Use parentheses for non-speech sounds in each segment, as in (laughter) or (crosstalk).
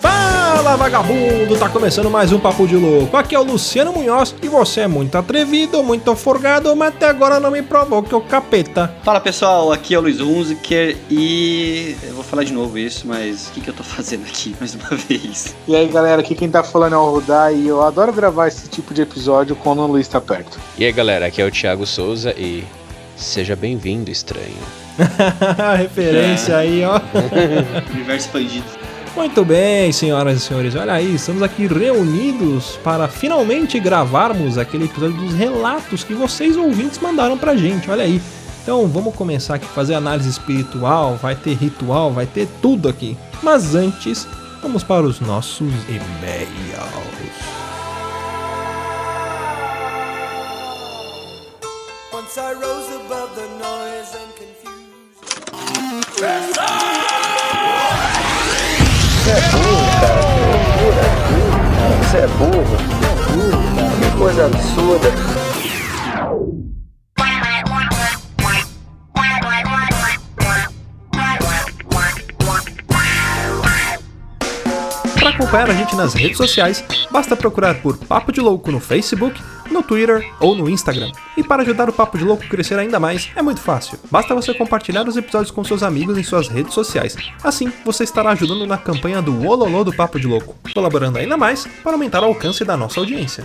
Fala vagabundo, tá começando mais um Papo de Louco. Aqui é o Luciano Munhoz e você é muito atrevido, muito forgado, mas até agora não me provou que é o capeta. Fala pessoal, aqui é o Luiz Hunziker e eu vou falar de novo isso, mas o que, que eu tô fazendo aqui (laughs) mais uma vez? E aí galera, aqui quem tá falando é o Rudá e eu adoro gravar esse tipo de episódio quando o Luiz tá perto. E aí galera, aqui é o Thiago Souza e seja bem-vindo, estranho. (laughs) Referência aí, ó. (laughs) Universo expandido. Muito bem, senhoras e senhores, olha aí, estamos aqui reunidos para finalmente gravarmos aquele episódio dos relatos que vocês ouvintes mandaram pra gente, olha aí. Então vamos começar aqui a fazer análise espiritual, vai ter ritual, vai ter tudo aqui. Mas antes, vamos para os nossos e-mails. Você é burro. Você é burro, cara. Que coisa absurda. Acompanhar a gente nas redes sociais, basta procurar por Papo de Louco no Facebook, no Twitter ou no Instagram. E para ajudar o Papo de Louco a crescer ainda mais, é muito fácil. Basta você compartilhar os episódios com seus amigos em suas redes sociais. Assim, você estará ajudando na campanha do Ololô do Papo de Louco, colaborando ainda mais para aumentar o alcance da nossa audiência.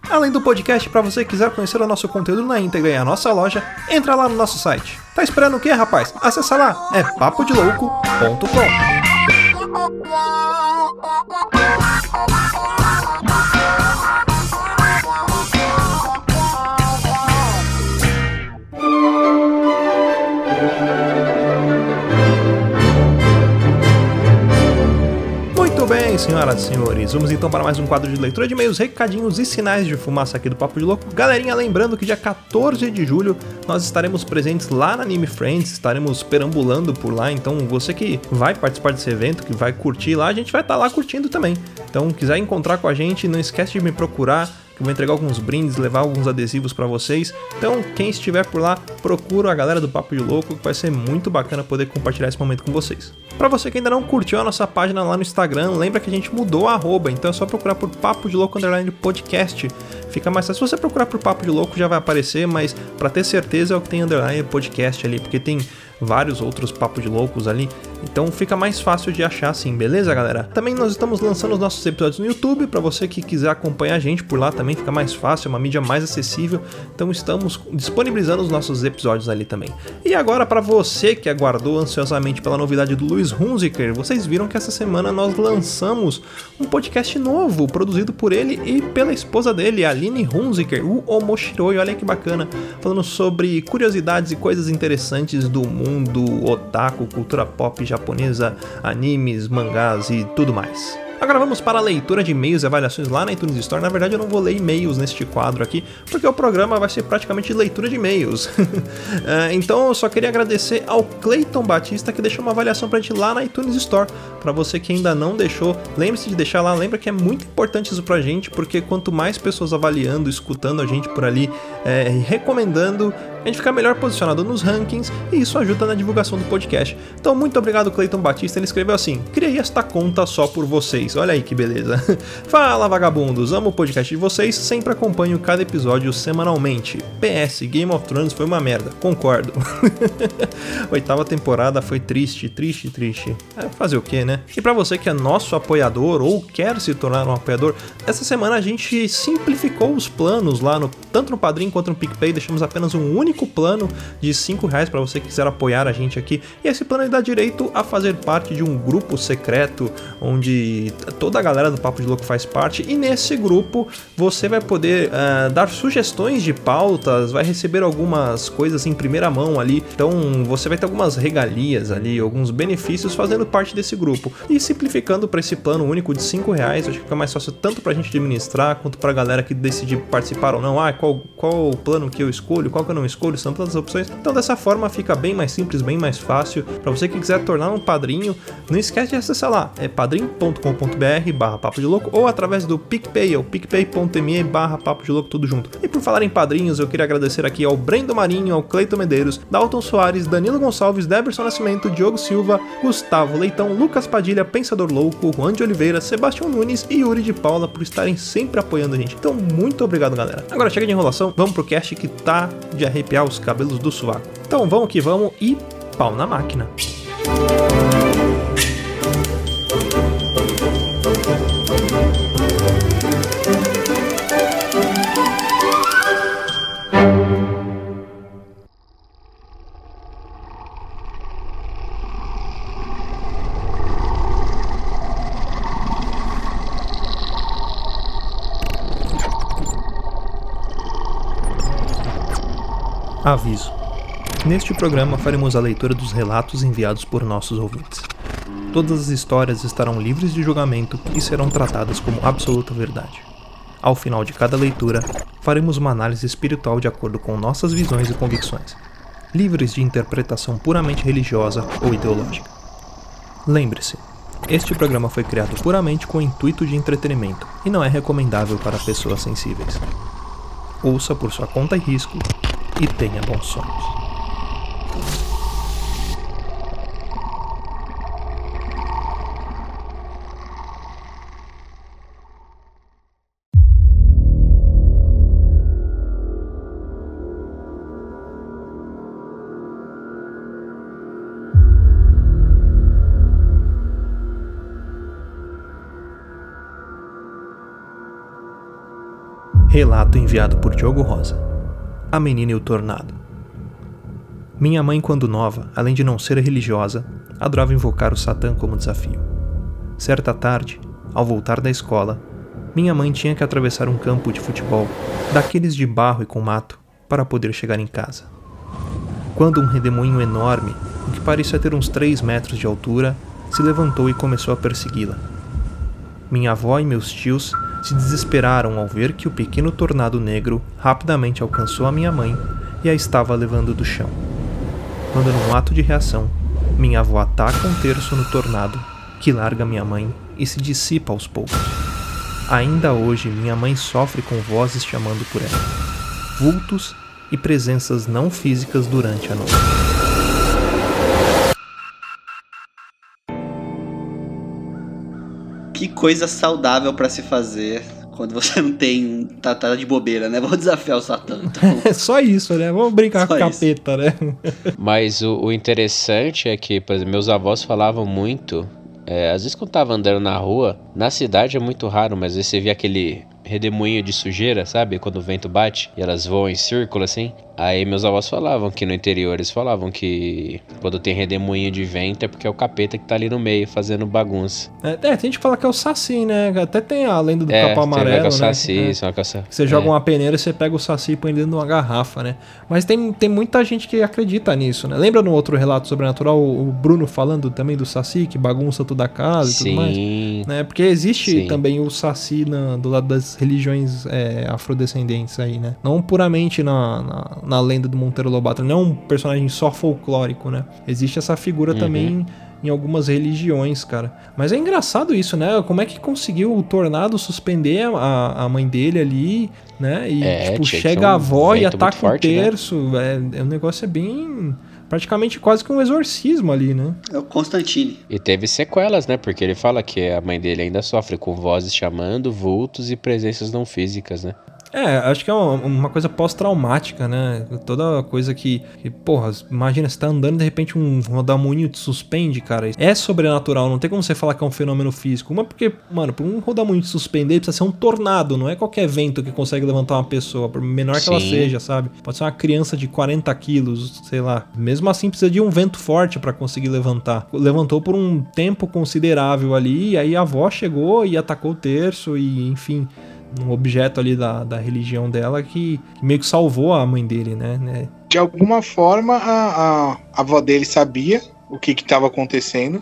Além do podcast, para você quiser conhecer o nosso conteúdo na íntegra e a nossa loja, entra lá no nosso site. Tá esperando o quê, rapaz? Acessa lá, é papodelouco.com. senhoras e senhores, vamos então para mais um quadro de leitura de e-mails, recadinhos e sinais de fumaça aqui do Papo de Louco. Galerinha, lembrando que dia 14 de julho nós estaremos presentes lá na Anime Friends, estaremos perambulando por lá, então você que vai participar desse evento, que vai curtir lá, a gente vai estar lá curtindo também. Então, quiser encontrar com a gente, não esquece de me procurar, eu vou entregar alguns brindes, levar alguns adesivos para vocês. Então, quem estiver por lá, procura a galera do Papo de Louco, que vai ser muito bacana poder compartilhar esse momento com vocês. Para você que ainda não curtiu a nossa página lá no Instagram, lembra que a gente mudou a arroba, então é só procurar por Papo de Louco Underline Podcast. Fica mais fácil. Se você procurar por Papo de Louco já vai aparecer, mas para ter certeza é o que tem Underline Podcast ali, porque tem vários outros papos de loucos ali. Então fica mais fácil de achar assim, beleza, galera? Também nós estamos lançando os nossos episódios no YouTube, para você que quiser acompanhar a gente por lá também fica mais fácil, é uma mídia mais acessível. Então estamos disponibilizando os nossos episódios ali também. E agora para você que aguardou ansiosamente pela novidade do Luiz Hunziker, vocês viram que essa semana nós lançamos um podcast novo, produzido por ele e pela esposa dele, Aline Hunziker, o Omoshiroi, olha que bacana, falando sobre curiosidades e coisas interessantes do mundo otaku, cultura pop japonesa, animes, mangás e tudo mais. Agora vamos para a leitura de e-mails e avaliações lá na iTunes Store. Na verdade, eu não vou ler e-mails neste quadro aqui, porque o programa vai ser praticamente leitura de e-mails. (laughs) É, então, eu só queria agradecer ao Clayton Batista que deixou uma avaliação pra gente lá na iTunes Store. Para você que ainda não deixou, lembre-se de deixar lá. Lembra que é muito importante isso pra gente, porque quanto mais pessoas avaliando, escutando a gente por ali, é, recomendando, a gente fica melhor posicionado nos rankings e isso ajuda na divulgação do podcast. Então, muito obrigado, Clayton Batista. Ele escreveu assim: Criei esta conta só por vocês. Olha aí que beleza. (laughs) Fala, vagabundos. Amo o podcast de vocês. Sempre acompanho cada episódio semanalmente. PS: Game of Thrones foi uma merda. Concordo. (laughs) Oitava temporada foi triste, triste, triste. É, fazer o que, né? E para você que é nosso apoiador ou quer se tornar um apoiador, essa semana a gente simplificou os planos lá no tanto no Padrim quanto no PicPay. Deixamos apenas um único único plano de 5 reais para você que quiser apoiar a gente aqui. E esse plano ele dá direito a fazer parte de um grupo secreto onde toda a galera do Papo de Louco faz parte. E nesse grupo você vai poder uh, dar sugestões de pautas, vai receber algumas coisas em primeira mão ali. Então você vai ter algumas regalias ali, alguns benefícios fazendo parte desse grupo. E simplificando para esse plano único de 5 reais, acho que fica mais fácil tanto pra gente administrar quanto pra galera que decidir participar ou não. Ah, qual, qual o plano que eu escolho, qual que eu não escolho, são tantas opções. Então dessa forma fica bem mais simples, bem mais fácil. Para você que quiser tornar um padrinho, não esquece de acessar lá, é padrim.com.br barra papo de louco ou através do PicPay, é o picpay.me barra papo de louco tudo junto. E por falar em padrinhos, eu queria agradecer aqui ao Brendo Marinho, ao Cleiton Medeiros, Dalton Soares, Danilo Gonçalves, Deberson Nascimento, Diogo Silva, Gustavo Leitão, Lucas Padilha, Pensador Louco, Juan de Oliveira, Sebastião Nunes e Yuri de Paula por estarem sempre apoiando a gente. Então, muito obrigado, galera. Agora chega de enrolação, vamos pro cast que tá de arrepiar os cabelos do sovaco. Então, vamos que vamos e pau na máquina. Aviso: Neste programa faremos a leitura dos relatos enviados por nossos ouvintes. Todas as histórias estarão livres de julgamento e serão tratadas como absoluta verdade. Ao final de cada leitura, faremos uma análise espiritual de acordo com nossas visões e convicções, livres de interpretação puramente religiosa ou ideológica. Lembre-se, este programa foi criado puramente com o intuito de entretenimento e não é recomendável para pessoas sensíveis. Ouça por sua conta e risco e tenha bons sonhos. Relato enviado por Diogo Rosa. A Menina e o Tornado. Minha mãe, quando nova, além de não ser religiosa, adorava invocar o Satã como desafio. Certa tarde, ao voltar da escola, minha mãe tinha que atravessar um campo de futebol, daqueles de barro e com mato, para poder chegar em casa. Quando um redemoinho enorme, o que parecia ter uns 3 metros de altura, se levantou e começou a persegui-la. Minha avó e meus tios se desesperaram ao ver que o pequeno tornado negro rapidamente alcançou a minha mãe e a estava levando do chão. Quando, num ato de reação, minha avó ataca um terço no tornado, que larga minha mãe e se dissipa aos poucos. Ainda hoje, minha mãe sofre com vozes chamando por ela, vultos e presenças não físicas durante a noite. Que coisa saudável pra se fazer quando você não tem. Tá, tá de bobeira, né? Vou desafiar o Satã. Então. (laughs) É só isso, né? Vamos brincar Só com o isso. capeta, né? Mas o, o interessante é que, por exemplo, meus avós falavam muito. é, às vezes quando tava andando na rua, na cidade é muito raro, mas às vezes você via aquele redemoinho de sujeira, sabe? Quando o vento bate e elas voam em círculo assim. Aí meus avós falavam que no interior eles falavam que quando tem redemoinho de vento é porque é o capeta que tá ali no meio fazendo bagunça. É, é, tem gente que fala que é o Saci, né? Até tem a lenda do é, capão tem amarelo, né? né? saci, É. isso é uma caça- Você joga é. uma peneira e você pega o saci e põe dentro de uma garrafa, né? Mas tem, tem muita gente que acredita nisso, né? Lembra no outro relato sobrenatural o o Bruno falando também do saci que bagunça toda a casa e tudo mais? Sim. Né? Porque existe Sim. também o saci na- do lado das religiões é, afrodescendentes aí, né? Não puramente na, na, na lenda do Monteiro Lobato, não é um personagem só folclórico, né? Existe essa figura Uhum. também em algumas religiões, cara. Mas é engraçado isso, né? Como é que conseguiu o tornado suspender a, a mãe dele ali, né? E, É, tipo, chega a avó e ataca forte, um né? terço. É, é, o negócio é bem... Praticamente quase que um exorcismo ali, né? É o Constantine. E teve sequelas, né? Porque ele fala que a mãe dele ainda sofre com vozes chamando, vultos e presenças não físicas, né? É, acho que é uma, uma coisa pós-traumática, né? Toda coisa que, que, porra, imagina, você tá andando e de repente um rodamuinho te suspende, cara. É sobrenatural, não tem como você falar que é um fenômeno físico. Uma porque, mano, pra um rodamuinho te suspender precisa ser um tornado, não é qualquer vento que consegue levantar uma pessoa, por menor que ela Sim. seja, sabe? Pode ser uma criança de 40 quilos, sei lá. Mesmo assim precisa de um vento forte pra conseguir levantar. Levantou por um tempo considerável ali, e aí a avó chegou e atacou o terço, e enfim um objeto ali da, da religião dela que, que meio que salvou a mãe dele, né? né? De alguma forma, a, a, a avó dele sabia o que estava acontecendo.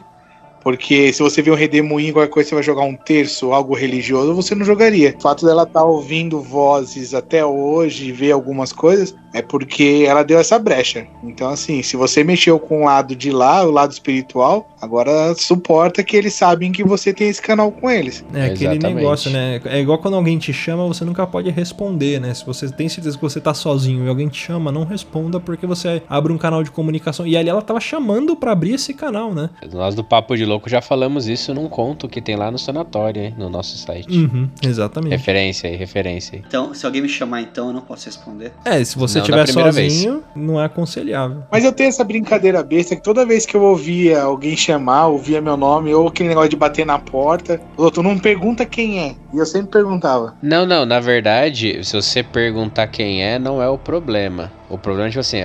Porque se você vê um redemoinho, qualquer coisa, você vai jogar um terço, algo religioso, você não jogaria. O fato dela estar ouvindo vozes até hoje e ver algumas coisas é porque ela deu essa brecha. Então, assim, se você mexeu com o lado de lá, o lado espiritual, agora suporta que eles sabem que você tem esse canal com eles. É aquele Exatamente. negócio, né? É igual quando alguém te chama, você nunca pode responder, né? Se você tem certeza que você tá sozinho e alguém te chama, não responda porque você abre um canal de comunicação. E ali ela tava chamando pra abrir esse canal, né? Nós do Papo de Louco já falamos isso num conto que tem lá no sanatório, hein, no nosso site. Uhum, exatamente. Referência aí, referência aí. Então, se alguém me chamar então, eu não posso responder. É, se você estiver sozinho, não é aconselhável. Mas eu tenho essa brincadeira besta que toda vez que eu ouvia alguém chamar, ouvia meu nome, ou aquele negócio de bater na porta, o outro não pergunta quem é. E eu sempre perguntava. Não, não, na verdade, se você perguntar quem é, não é o problema. O problema é, tipo assim,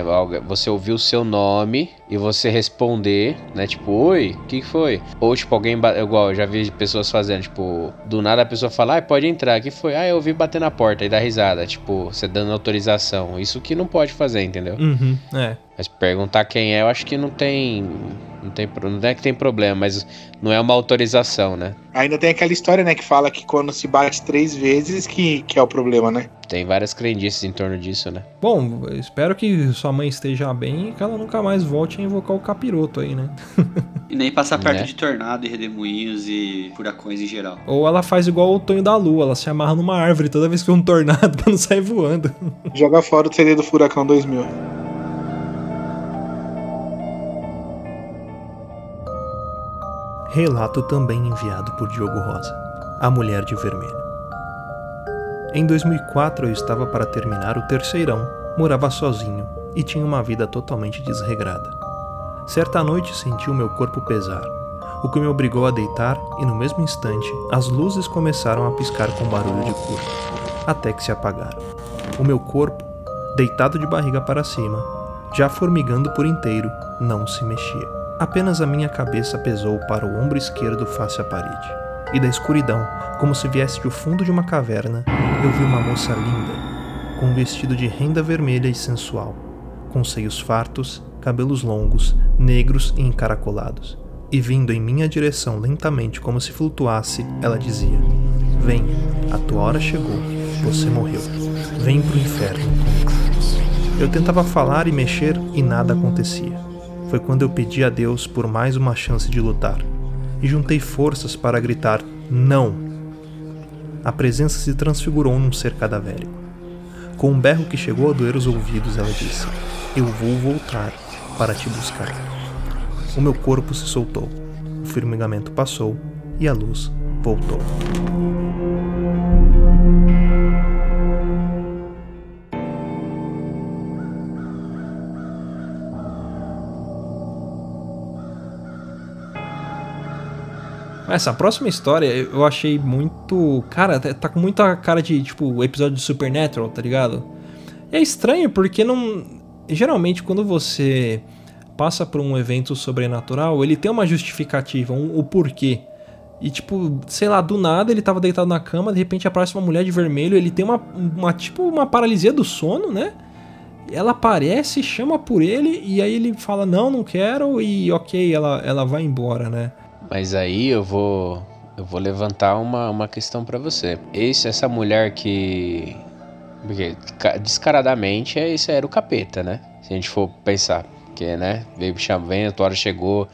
você ouvir o seu nome e você responder, né? Tipo, oi, o que que foi? Ou, tipo, alguém, igual, eu já vi pessoas fazendo, tipo, do nada a pessoa fala, ah, pode entrar, o que foi? Ah, eu ouvi bater na porta e dar risada, tipo, você dando autorização. Isso que não pode fazer, entendeu? Uhum, é. Mas perguntar quem é, eu acho que não tem. Não, tem, não é que tem problema, mas não é uma autorização, né? Ainda tem aquela história, né, que fala que quando se bate três vezes que, que é o problema, né? Tem várias crendices em torno disso, né? Bom, espero que sua mãe esteja bem e que ela nunca mais volte a invocar o capiroto aí, né? (laughs) E nem passar perto Né? de tornado e redemoinhos e furacões em geral. Ou ela faz igual o Tonho da Lua, ela se amarra numa árvore toda vez que vê um tornado pra não sair voando. Joga fora o CD do Furacão 2000. Relato também enviado por Diogo Rosa, A Mulher de Vermelho. Em 2004 eu estava para terminar o terceirão, morava sozinho e tinha uma vida totalmente desregrada. Certa noite senti o meu corpo pesar, o que me obrigou a deitar e no mesmo instante as luzes começaram a piscar com barulho de curto, até que se apagaram. O meu corpo, deitado de barriga para cima, já formigando por inteiro, não se mexia. Apenas a minha cabeça pesou para o ombro esquerdo face à parede. E da escuridão, como se viesse do fundo de uma caverna, eu vi uma moça linda, com um vestido de renda vermelha e sensual, com seios fartos, cabelos longos, negros e encaracolados. E vindo em minha direção lentamente como se flutuasse, ela dizia: Vem, a tua hora chegou, você morreu. Vem pro inferno. Eu tentava falar e mexer e nada acontecia. Foi quando eu pedi a Deus por mais uma chance de lutar e juntei forças para gritar não. A presença se transfigurou num ser cadavérico. Com um berro que chegou a doer os ouvidos, ela disse: Eu vou voltar para te buscar. O meu corpo se soltou, o formigamento passou e a luz voltou. Essa próxima história eu achei muito. Cara, tá tá com muita cara de, tipo, episódio de Supernatural, tá ligado? É estranho porque não. Geralmente, quando você passa por um evento sobrenatural, ele tem uma justificativa, um, o porquê. E, tipo, sei lá, do nada ele tava deitado na cama, de repente aparece uma mulher de vermelho, ele tem uma, uma tipo, uma paralisia do sono, né? Ela aparece, chama por ele, e aí ele fala, não, não quero, e ok, ela, ela vai embora, né? Mas aí eu vou eu vou levantar uma, uma questão pra você. Esse essa mulher que porque ca- descaradamente é isso era o capeta, né? Se a gente for pensar, que né, veio me vem, a tua hora chegou,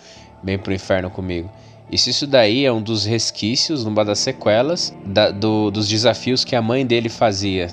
vem pro inferno comigo. E se isso daí é um dos resquícios, uma das sequelas da- do- dos desafios que a mãe dele fazia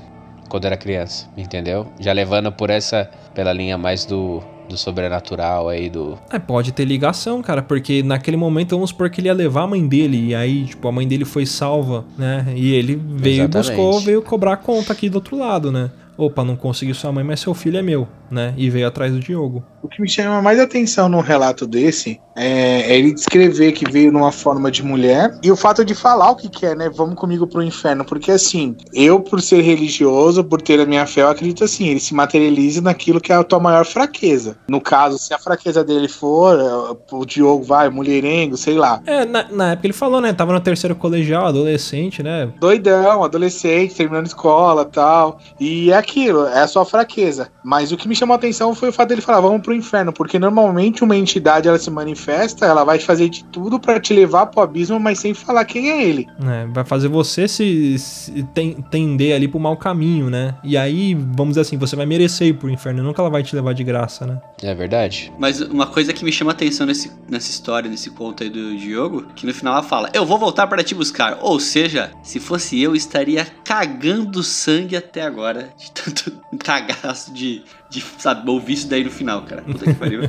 quando era criança, entendeu? Já levando por essa pela linha mais do do sobrenatural aí do. É, pode ter ligação, cara, porque naquele momento vamos supor que ele ia levar a mãe dele, e aí, tipo, a mãe dele foi salva, né? E ele veio e Exatamente. buscou, veio cobrar a conta aqui do outro lado, né? Opa, não consegui sua mãe, mas seu filho é meu, né? E veio atrás do Diogo. O que me chama mais atenção num relato desse é, é ele descrever que veio numa forma de mulher e o fato de falar o que quer, né? Vamos comigo pro inferno. Porque assim, eu, por ser religioso, por ter a minha fé, eu acredito assim, ele se materializa naquilo que é a tua maior fraqueza. No caso, se a fraqueza dele for, é, o Diogo vai, mulherengo, sei lá. É, na, na época ele falou, né? Tava no terceiro colegial, adolescente, né? doidão, adolescente, terminando escola tal. E é aquilo, é a sua fraqueza. Mas o que me chamou a atenção foi o fato dele falar, vamos pro inferno, porque normalmente uma entidade ela se manifesta, ela vai fazer de tudo pra te levar pro abismo, mas sem falar quem é ele. É, vai fazer você se, se ten- tender ali pro mau caminho, né? E aí, vamos dizer assim, você vai merecer ir pro inferno, nunca ela vai te levar de graça, né? É verdade? Mas uma coisa que me chama atenção nesse, nessa história, nesse conto aí do Diogo, que no final ela fala: Eu vou voltar para te buscar. Ou seja, se fosse eu, estaria cagando sangue até agora. De tanto (laughs) cagaço de, de sabe, ouvir isso daí no final, cara. Puta que pariu.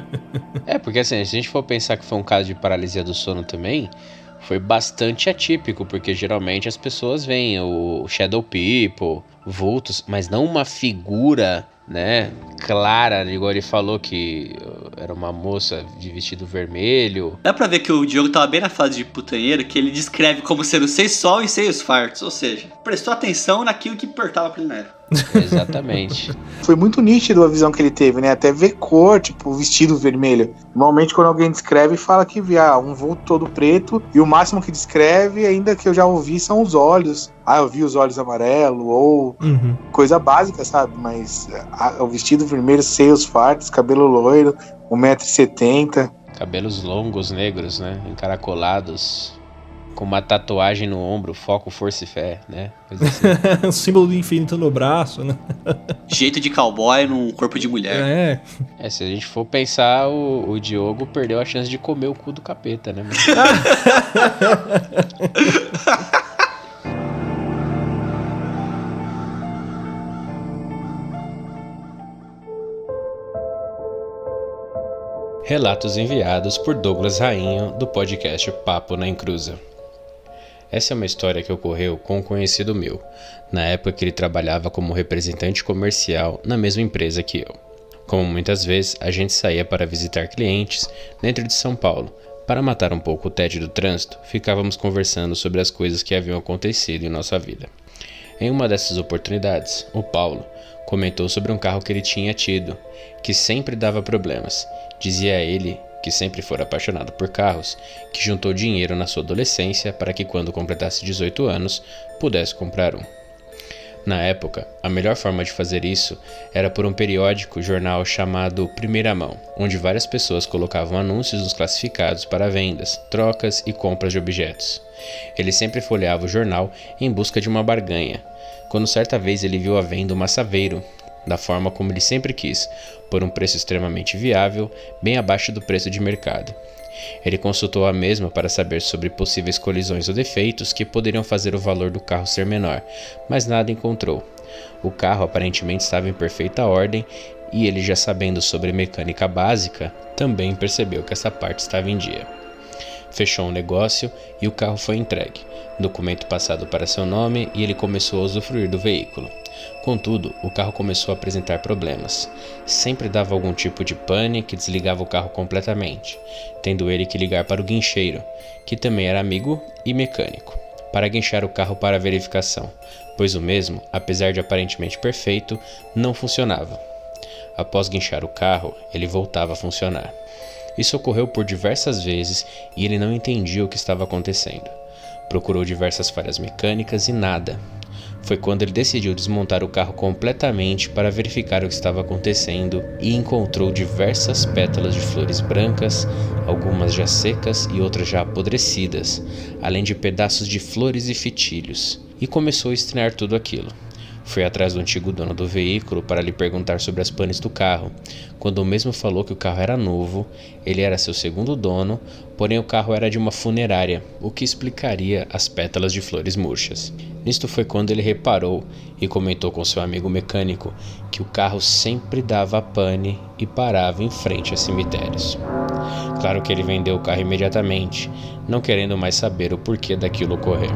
É, porque assim, se a gente for pensar que foi um caso de paralisia do sono também, foi bastante atípico, porque geralmente as pessoas veem o Shadow People, vultos, mas não uma figura, né, clara, igual ele falou que era uma moça de vestido vermelho. Dá pra ver que o Diogo tava bem na fase de putanheiro, que ele descreve como sendo seis sol e seis fartos. Ou seja, prestou atenção naquilo que importava pra ele na época. Exatamente. (laughs) Foi muito nítido a visão que ele teve, né? Até ver cor, tipo, o vestido vermelho. Normalmente, quando alguém descreve, fala que vê ah, um vulto todo preto, e o máximo que descreve, ainda que eu já ouvi, são os olhos. Ah, eu vi os olhos amarelos, ou Uhum. coisa básica, sabe? Mas ah, o vestido vermelho, seios fartos, cabelo loiro, 1,70m. Cabelos longos, negros, né, encaracolados, com uma tatuagem no ombro, foco, força e fé, né? Assim. o (laughs) símbolo do infinito no braço, né? Jeito de cowboy num corpo de mulher. É. É, se a gente for pensar, o, o Diogo perdeu a chance de comer o cu do capeta, né? (laughs) Relatos enviados por Douglas Rainho, do podcast Papo na Encruza. Essa é uma história que ocorreu com um conhecido meu, na época que ele trabalhava como representante comercial na mesma empresa que eu. Como muitas vezes, a gente saía para visitar clientes dentro de São Paulo. Para matar um pouco o tédio do trânsito, ficávamos conversando sobre as coisas que haviam acontecido em nossa vida. Em uma dessas oportunidades, o Paulo comentou sobre um carro que ele tinha tido, que sempre dava problemas. Dizia ele que sempre fora apaixonado por carros, que juntou dinheiro na sua adolescência para que quando completasse 18 anos pudesse comprar um. Na época, a melhor forma de fazer isso era por um periódico jornal chamado Primeira Mão, onde várias pessoas colocavam anúncios nos classificados para vendas, trocas e compras de objetos. Ele sempre folheava o jornal em busca de uma barganha, quando certa vez ele viu à venda uma Saveiro, da forma como ele sempre quis, por um preço extremamente viável, bem abaixo do preço de mercado. Ele consultou a mesma para saber sobre possíveis colisões ou defeitos que poderiam fazer o valor do carro ser menor, mas nada encontrou. O carro aparentemente estava em perfeita ordem e ele, já sabendo sobre mecânica básica, também percebeu que essa parte estava em dia. Fechou um negócio e o carro foi entregue, documento passado para seu nome e ele começou a usufruir do veículo. Contudo, o carro começou a apresentar problemas. Sempre dava algum tipo de pane que desligava o carro completamente, tendo ele que ligar para o guincheiro, que também era amigo e mecânico, para guinchar o carro para verificação, pois o mesmo, apesar de aparentemente perfeito, não funcionava. Após guinchar o carro, ele voltava a funcionar. Isso ocorreu por diversas vezes e ele não entendia o que estava acontecendo. Procurou diversas falhas mecânicas e nada. Foi quando ele decidiu desmontar o carro completamente para verificar o que estava acontecendo e encontrou diversas pétalas de flores brancas, algumas já secas e outras já apodrecidas, além de pedaços de flores e fitilhos, e começou a estranhar tudo aquilo. Foi atrás do antigo dono do veículo para lhe perguntar sobre as panes do carro. Quando o mesmo falou que o carro era novo, ele era seu segundo dono, porém o carro era de uma funerária, o que explicaria as pétalas de flores murchas. Nisto foi quando ele reparou e comentou com seu amigo mecânico que o carro sempre dava pane e parava em frente a cemitérios. Claro que ele vendeu o carro imediatamente, não querendo mais saber o porquê daquilo ocorrer.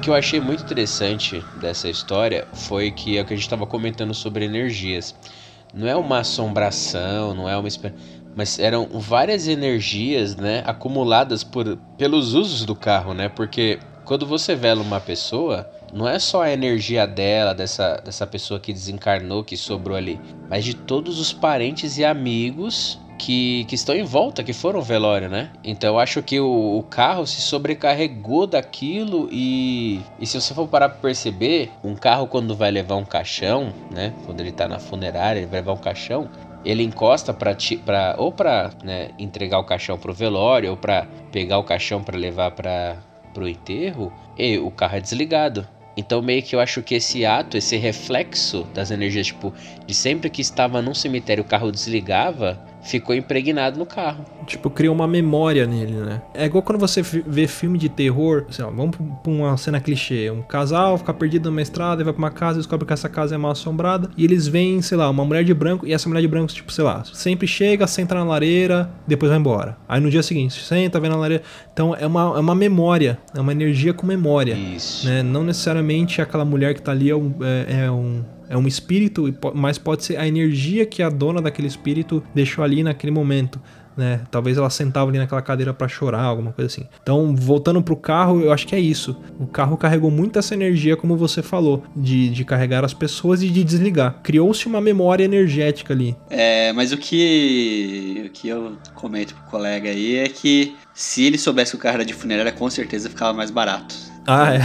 Que eu achei muito interessante dessa história foi que é o que a gente estava comentando sobre energias. Não é uma assombração, não é uma. Mas eram várias energias, né, acumuladas por, pelos usos do carro, né? Porque quando você vela uma pessoa, não é só a energia dela, dessa, dessa pessoa que desencarnou, que sobrou ali, mas de todos os parentes e amigos que, que estão em volta, que foram velório, né? Então eu acho que o, o carro se sobrecarregou daquilo e, e se você for parar pra perceber, um carro quando vai levar um caixão, né? Quando ele tá na funerária, ele vai levar um caixão, ele encosta para para ou para né, entregar o caixão pro velório ou para pegar o caixão para levar para pro enterro, e o carro é desligado. Então meio que eu acho que esse ato, esse reflexo das energias, tipo, de sempre que estava num cemitério o carro desligava, ficou impregnado no carro. Tipo, cria uma memória nele, né? É igual quando você vê filme de terror, sei lá, vamos pra- uma cena clichê. Um casal fica perdido numa estrada vai pra uma casa descobre que essa casa é mal assombrada. E eles veem, sei lá, uma mulher de branco e essa mulher de branco, tipo, sei lá, sempre chega, senta na lareira, depois vai embora. Aí no dia seguinte, senta, vem na lareira. Então é uma, é uma memória, é uma energia com memória. Isso. né? Não necessariamente aquela mulher que tá ali é um, é, é um, é um espírito, mas pode ser a energia que a dona daquele espírito deixou ali naquele momento. Né? Talvez ela sentava ali naquela cadeira pra chorar, alguma coisa assim. Então, voltando pro carro, eu acho que é isso. O carro carregou muito essa energia, como você falou, de, de carregar as pessoas e de desligar. Criou-se uma memória energética ali. É, mas o que, o que eu comento pro colega aí é que se ele soubesse que o carro era de funerária, com certeza ficava mais barato. Ah, é.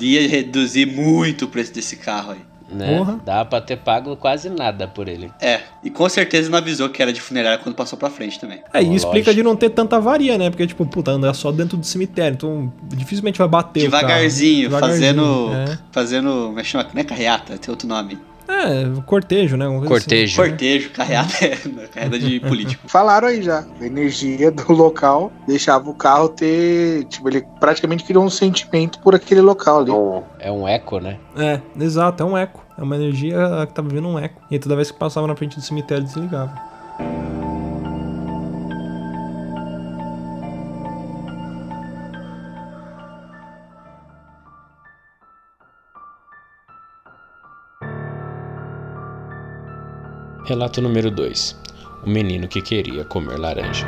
Ia reduzir muito o preço desse carro aí. Né? Porra. Dá pra ter pago quase nada por ele. É, e com certeza não avisou que era de funerária quando passou pra frente também. É, e Lógico. explica de não ter tanta avaria, né? Porque, tipo, puta, anda só dentro do cemitério. Então, dificilmente vai bater o carro. Devagarzinho, Devagarzinho, fazendo. É. Fazendo. Como é que chama? Não é carreata, tem outro nome. É, cortejo, né? Cortejo. Cortejo, carreata é (laughs) carreata de (laughs) político. Falaram aí já. A energia do local deixava o carro ter. Tipo, ele praticamente criou um sentimento por aquele local ali. Um, É um eco, né? Assim. É, exato, é um eco. É uma energia que tá vivendo um eco. E toda vez que passava na frente do cemitério, desligava. Relato número 2. O menino que queria comer laranja.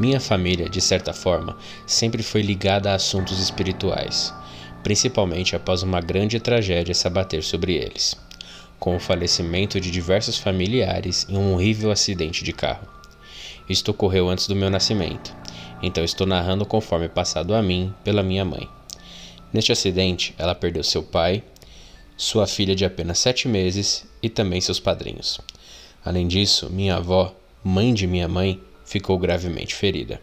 Minha família, de certa forma, sempre foi ligada a assuntos espirituais, principalmente após uma grande tragédia se abater sobre eles, com o falecimento de diversos familiares em um horrível acidente de carro. Isto ocorreu antes do meu nascimento, então estou narrando conforme passado a mim pela minha mãe. Neste acidente, ela perdeu seu pai, sua filha de apenas sete meses e também seus padrinhos. Além disso, minha avó, mãe de minha mãe, ficou gravemente ferida.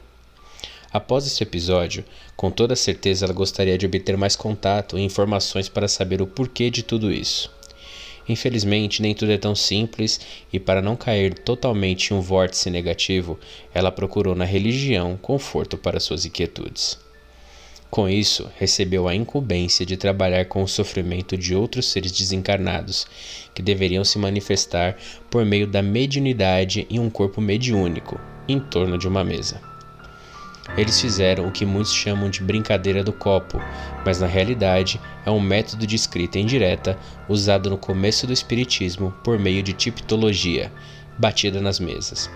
Após esse episódio, com toda certeza ela gostaria de obter mais contato e informações para saber o porquê de tudo isso. Infelizmente, nem tudo é tão simples e, para não cair totalmente em um vórtice negativo, ela procurou na religião conforto para suas inquietudes. Com isso, recebeu a incumbência de trabalhar com o sofrimento de outros seres desencarnados, que deveriam se manifestar por meio da mediunidade em um corpo mediúnico, em torno de uma mesa. Eles fizeram o que muitos chamam de brincadeira do copo, mas na realidade é um método de escrita indireta usado no começo do Espiritismo por meio de tipologia, batida nas mesas.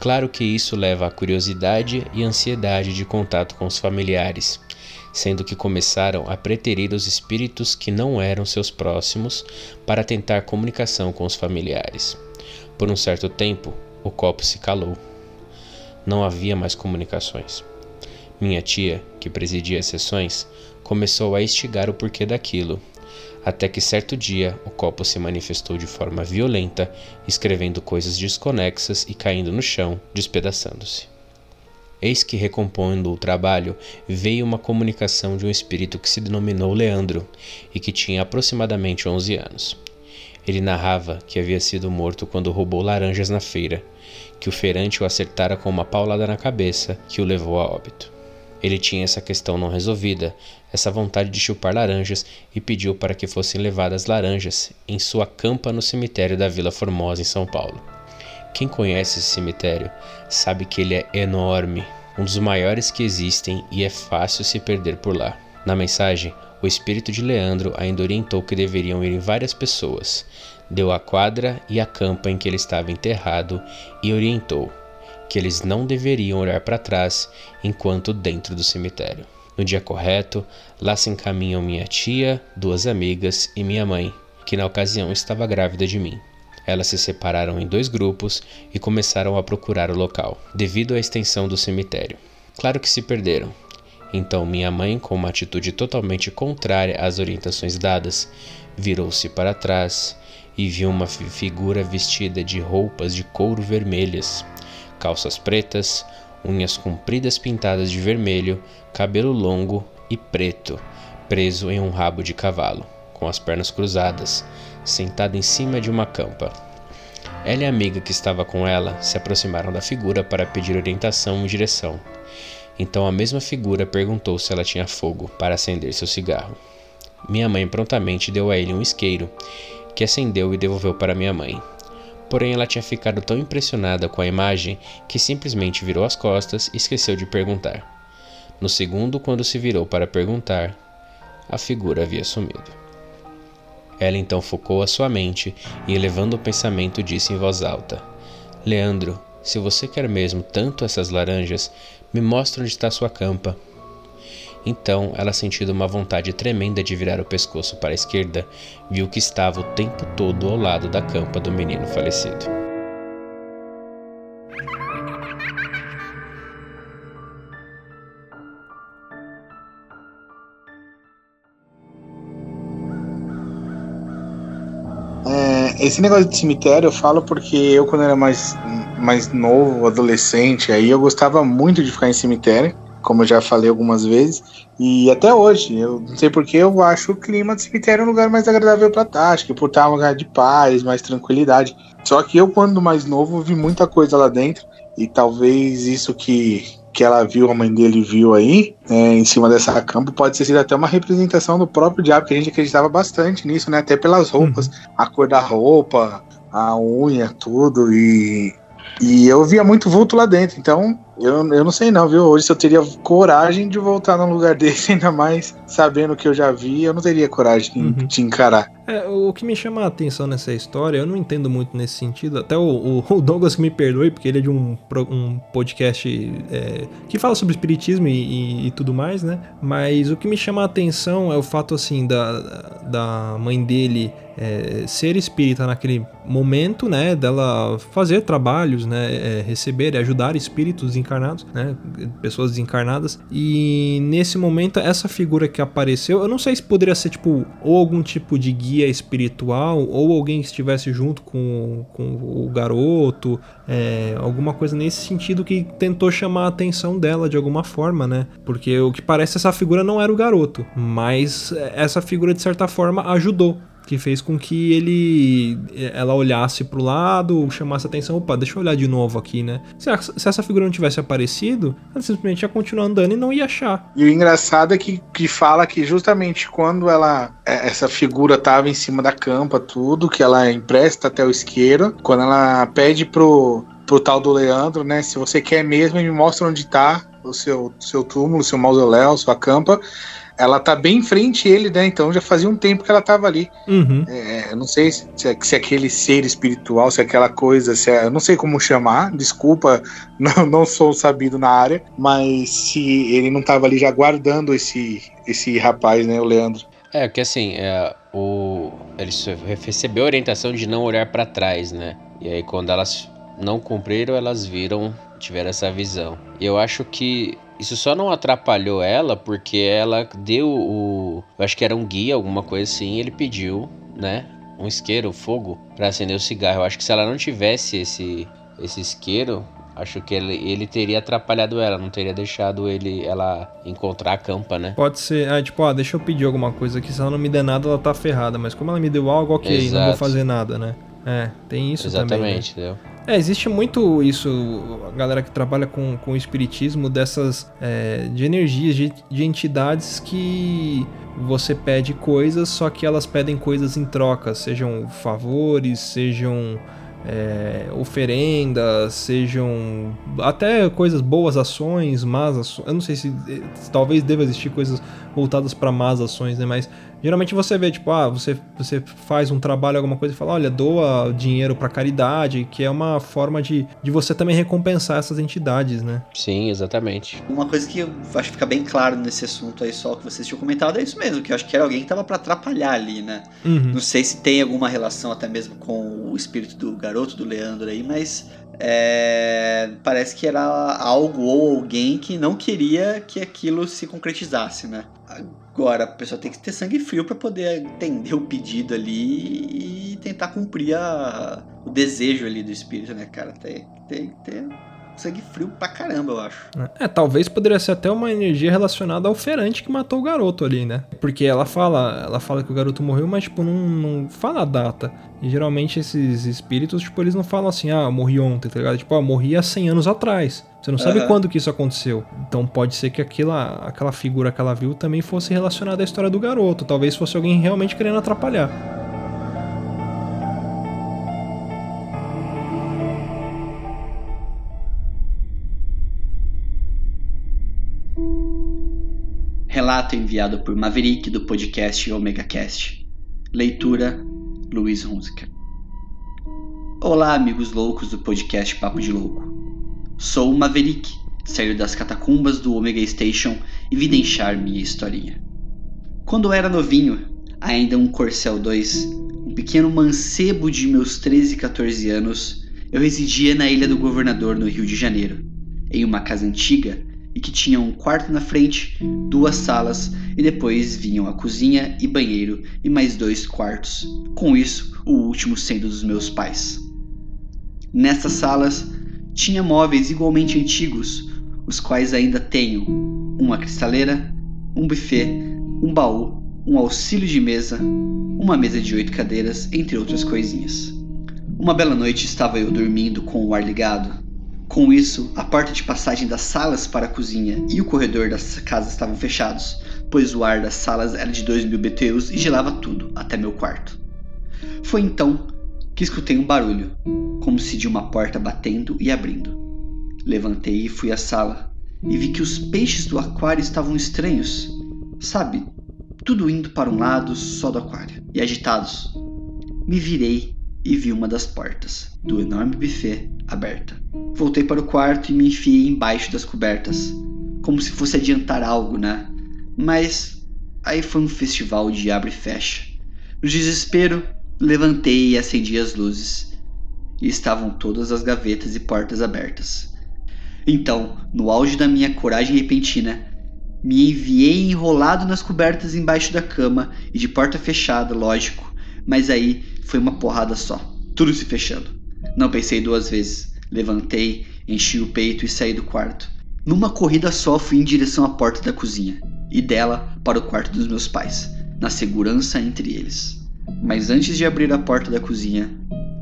Claro que isso leva à curiosidade e ansiedade de contato com os familiares, sendo que começaram a preterir os espíritos que não eram seus próximos para tentar comunicação com os familiares. Por um certo tempo, o copo se calou. Não havia mais comunicações. Minha tia, que presidia as sessões, começou a instigar o porquê daquilo, até que certo dia o copo se manifestou de forma violenta, escrevendo coisas desconexas e caindo no chão, despedaçando-se. Eis que, recompondo o trabalho, veio uma comunicação de um espírito que se denominou Leandro e que tinha aproximadamente 11 anos. Ele narrava que havia sido morto quando roubou laranjas na feira, que o feirante o acertara com uma paulada na cabeça que o levou a óbito. Ele tinha essa questão não resolvida, essa vontade de chupar laranjas, e pediu para que fossem levadas laranjas em sua campa no cemitério da Vila Formosa, em São Paulo. Quem conhece esse cemitério sabe que ele é enorme, um dos maiores que existem e é fácil se perder por lá. Na mensagem, o espírito de Leandro ainda orientou que deveriam ir várias pessoas, deu a quadra e a campa em que ele estava enterrado e orientou que eles não deveriam olhar para trás enquanto dentro do cemitério. No dia correto, lá se encaminham minha tia, duas amigas e minha mãe, que na ocasião estava grávida de mim. Elas se separaram em dois grupos e começaram a procurar o local, devido à extensão do cemitério. Claro que se perderam. Então minha mãe, com uma atitude totalmente contrária às orientações dadas, virou-se para trás e viu uma figura vestida de roupas de couro vermelhas, calças pretas, unhas compridas pintadas de vermelho, cabelo longo e preto, preso em um rabo de cavalo, com as pernas cruzadas, sentada em cima de uma campa. Ela e a amiga que estava com ela se aproximaram da figura para pedir orientação e direção. Então a mesma figura perguntou se ela tinha fogo para acender seu cigarro. Minha mãe prontamente deu a ele um isqueiro, que acendeu e devolveu para minha mãe. Porém, ela tinha ficado tão impressionada com a imagem que simplesmente virou as costas e esqueceu de perguntar. No segundo, quando se virou para perguntar, a figura havia sumido. Ela então focou a sua mente e, elevando o pensamento, disse em voz alta: Leandro, se você quer mesmo tanto essas laranjas, me mostre onde está sua campa. Então, ela sentindo uma vontade tremenda de virar o pescoço para a esquerda, viu que estava o tempo todo ao lado da campa do menino falecido. É, esse negócio de cemitério eu falo porque eu, quando era mais, mais novo, adolescente, aí eu gostava muito de ficar em cemitério como eu já falei algumas vezes, e até hoje, eu não sei porque eu acho o clima do cemitério um lugar mais agradável para estar, acho que por estar um lugar de paz, mais tranquilidade. Só que eu, quando mais novo, vi muita coisa lá dentro, e talvez isso que, que ela viu, a mãe dele viu aí, é, em cima dessa campo, pode ter sido até uma representação do próprio diabo, que a gente acreditava bastante nisso, né? Até pelas roupas, uhum. a cor da roupa, a unha, tudo, e, e eu via muito vulto lá dentro, então eu, eu não sei não, viu? Hoje se eu teria coragem de voltar num lugar (laughs) desse, ainda mais sabendo o que eu já vi, eu não teria coragem de, uhum. de encarar. É, o que me chama a atenção nessa história, eu não entendo muito nesse sentido, até o, o (laughs) Douglas que me perdoe, porque ele é de um, um podcast é, que fala sobre espiritismo e, e, e, tudo mais, né? Mas o que me chama a atenção é o fato, assim, da, da mãe dele é, ser espírita naquele momento, né, dela fazer trabalhos, né, é, receber e ajudar espíritos desencarnados, né, pessoas desencarnadas. E nesse momento essa figura que apareceu, eu não sei se poderia ser tipo ou algum tipo de guia espiritual ou alguém que estivesse junto com, com o garoto, é, alguma coisa nesse sentido que tentou chamar a atenção dela de alguma forma, né? Porque o que parece essa figura não era o garoto, mas essa figura de certa forma ajudou que fez com que ele ela olhasse pro lado, chamasse atenção, opa, deixa eu olhar de novo aqui, né? Se, se essa figura não tivesse aparecido, ela simplesmente ia continuar andando e não ia achar. E o engraçado é que, que fala que justamente quando ela é, essa figura tava em cima da campa, tudo, que ela empresta até o isqueiro, quando ela pede pro, pro tal do Leandro, né? Se você quer mesmo, me mostra onde tá o seu, seu túmulo, seu mausoléu, sua campa ela tá bem em frente a ele, né? Então já fazia um tempo que ela tava ali. Uhum. É, não sei se, se, se aquele ser espiritual, se aquela coisa, se é, eu não sei como chamar, desculpa, (laughs) não, não sou sabido na área, mas se ele não tava ali já guardando esse, esse rapaz, né, o Leandro. É, que assim, é, o, ele recebeu a orientação de não olhar para trás, né? E aí quando elas não cumpriram, elas viram, tiveram essa visão. E eu acho que Isso só não atrapalhou ela porque ela deu o. Eu acho que era um guia, alguma coisa assim. Ele pediu, né? Um isqueiro, fogo, para acender o cigarro. Eu acho que se ela não tivesse esse, esse isqueiro, acho que ele, ele teria atrapalhado ela, não teria deixado ele ela encontrar a campa, né? Pode ser, ah, tipo, ah, deixa eu pedir alguma coisa aqui, se ela não me der nada, ela tá ferrada. Mas como ela me deu algo, ok, não vou Exato. fazer nada, né? É, tem isso também. né? Exatamente, entendeu? É, existe muito isso, a galera que trabalha com, com o espiritismo, dessas. é, de energias, de, de entidades que você pede coisas, só que elas pedem coisas em troca, sejam favores, sejam. é, oferendas, sejam até coisas boas ações, más ações. Eu não sei se eh, talvez deva existir coisas voltadas para más ações, né? Mas geralmente você vê, tipo, ah, você, você faz um trabalho, alguma coisa e fala, olha, doa dinheiro para caridade, que é uma forma de, de você também recompensar essas entidades, né? Sim, exatamente. Uma coisa que eu acho que fica bem claro nesse assunto aí só que vocês tinham comentado é isso mesmo, que eu acho que era alguém que tava pra atrapalhar ali, né? Uhum. Não sei se tem alguma relação até mesmo com o espírito do garoto, do Leandro aí, mas é, parece que era algo ou alguém que não queria que aquilo se concretizasse, né? Agora, a pessoa tem que ter sangue frio pra poder entender o pedido ali e tentar cumprir a- o desejo ali do espírito, né, cara? Tem, tem ter sangue frio pra caramba, eu acho. É, talvez poderia ser até uma energia relacionada ao ferante que matou o garoto ali, né? Porque ela fala, ela fala que o garoto morreu, mas tipo não, não fala a data. E geralmente esses espíritos, tipo, eles não falam assim: "Ah, eu morri ontem", tá ligado? Tipo, ah, morri há 100 anos atrás. Você não sabe Aham. quando que isso aconteceu. Então pode ser que aquela, aquela figura que ela viu também fosse relacionada à história do garoto. Talvez fosse alguém realmente querendo atrapalhar. Relato enviado por Maverick do podcast Omega Cast. Leitura Luiz Hunziker. Olá, amigos loucos do podcast Papo de Louco. Sou o Maverick, saí das catacumbas do Omega Station e vim deixar minha historinha. Quando era novinho, ainda um Corcel 2, um pequeno mancebo de meus 13 e 14 anos, eu residia na Ilha do Governador, no Rio de Janeiro, em uma casa antiga e que tinha um quarto na frente, duas salas e depois vinham a cozinha e banheiro e mais dois quartos, com isso o último sendo dos meus pais. Nessas salas tinha móveis igualmente antigos, os quais ainda tenho uma cristaleira, um buffet, um baú, um auxílio de mesa, uma mesa de oito cadeiras, entre outras coisinhas. Uma bela noite estava eu dormindo com o ar ligado. Com isso, a porta de passagem das salas para a cozinha e o corredor das casas estavam fechados, pois o ar das salas era de 2 mil BTUs e gelava tudo, até meu quarto. Foi então que escutei um barulho, como se de uma porta batendo e abrindo. Levantei e fui à sala e vi que os peixes do aquário estavam estranhos, sabe? Tudo indo para um lado só do aquário e agitados. Me virei e vi uma das portas do enorme buffet aberta. Voltei para o quarto e me enfiei embaixo das cobertas, como se fosse adiantar algo, né? Mas aí foi um festival de abre e fecha. No desespero, levantei e acendi as luzes. E estavam todas as gavetas e portas abertas. Então, no auge da minha coragem repentina, me enviei enrolado nas cobertas embaixo da cama e de porta fechada, lógico, mas aí foi uma porrada só, tudo se fechando. Não pensei duas vezes, levantei, enchi o peito e saí do quarto. Numa corrida só fui em direção à porta da cozinha e dela para o quarto dos meus pais, na segurança entre eles. Mas antes de abrir a porta da cozinha,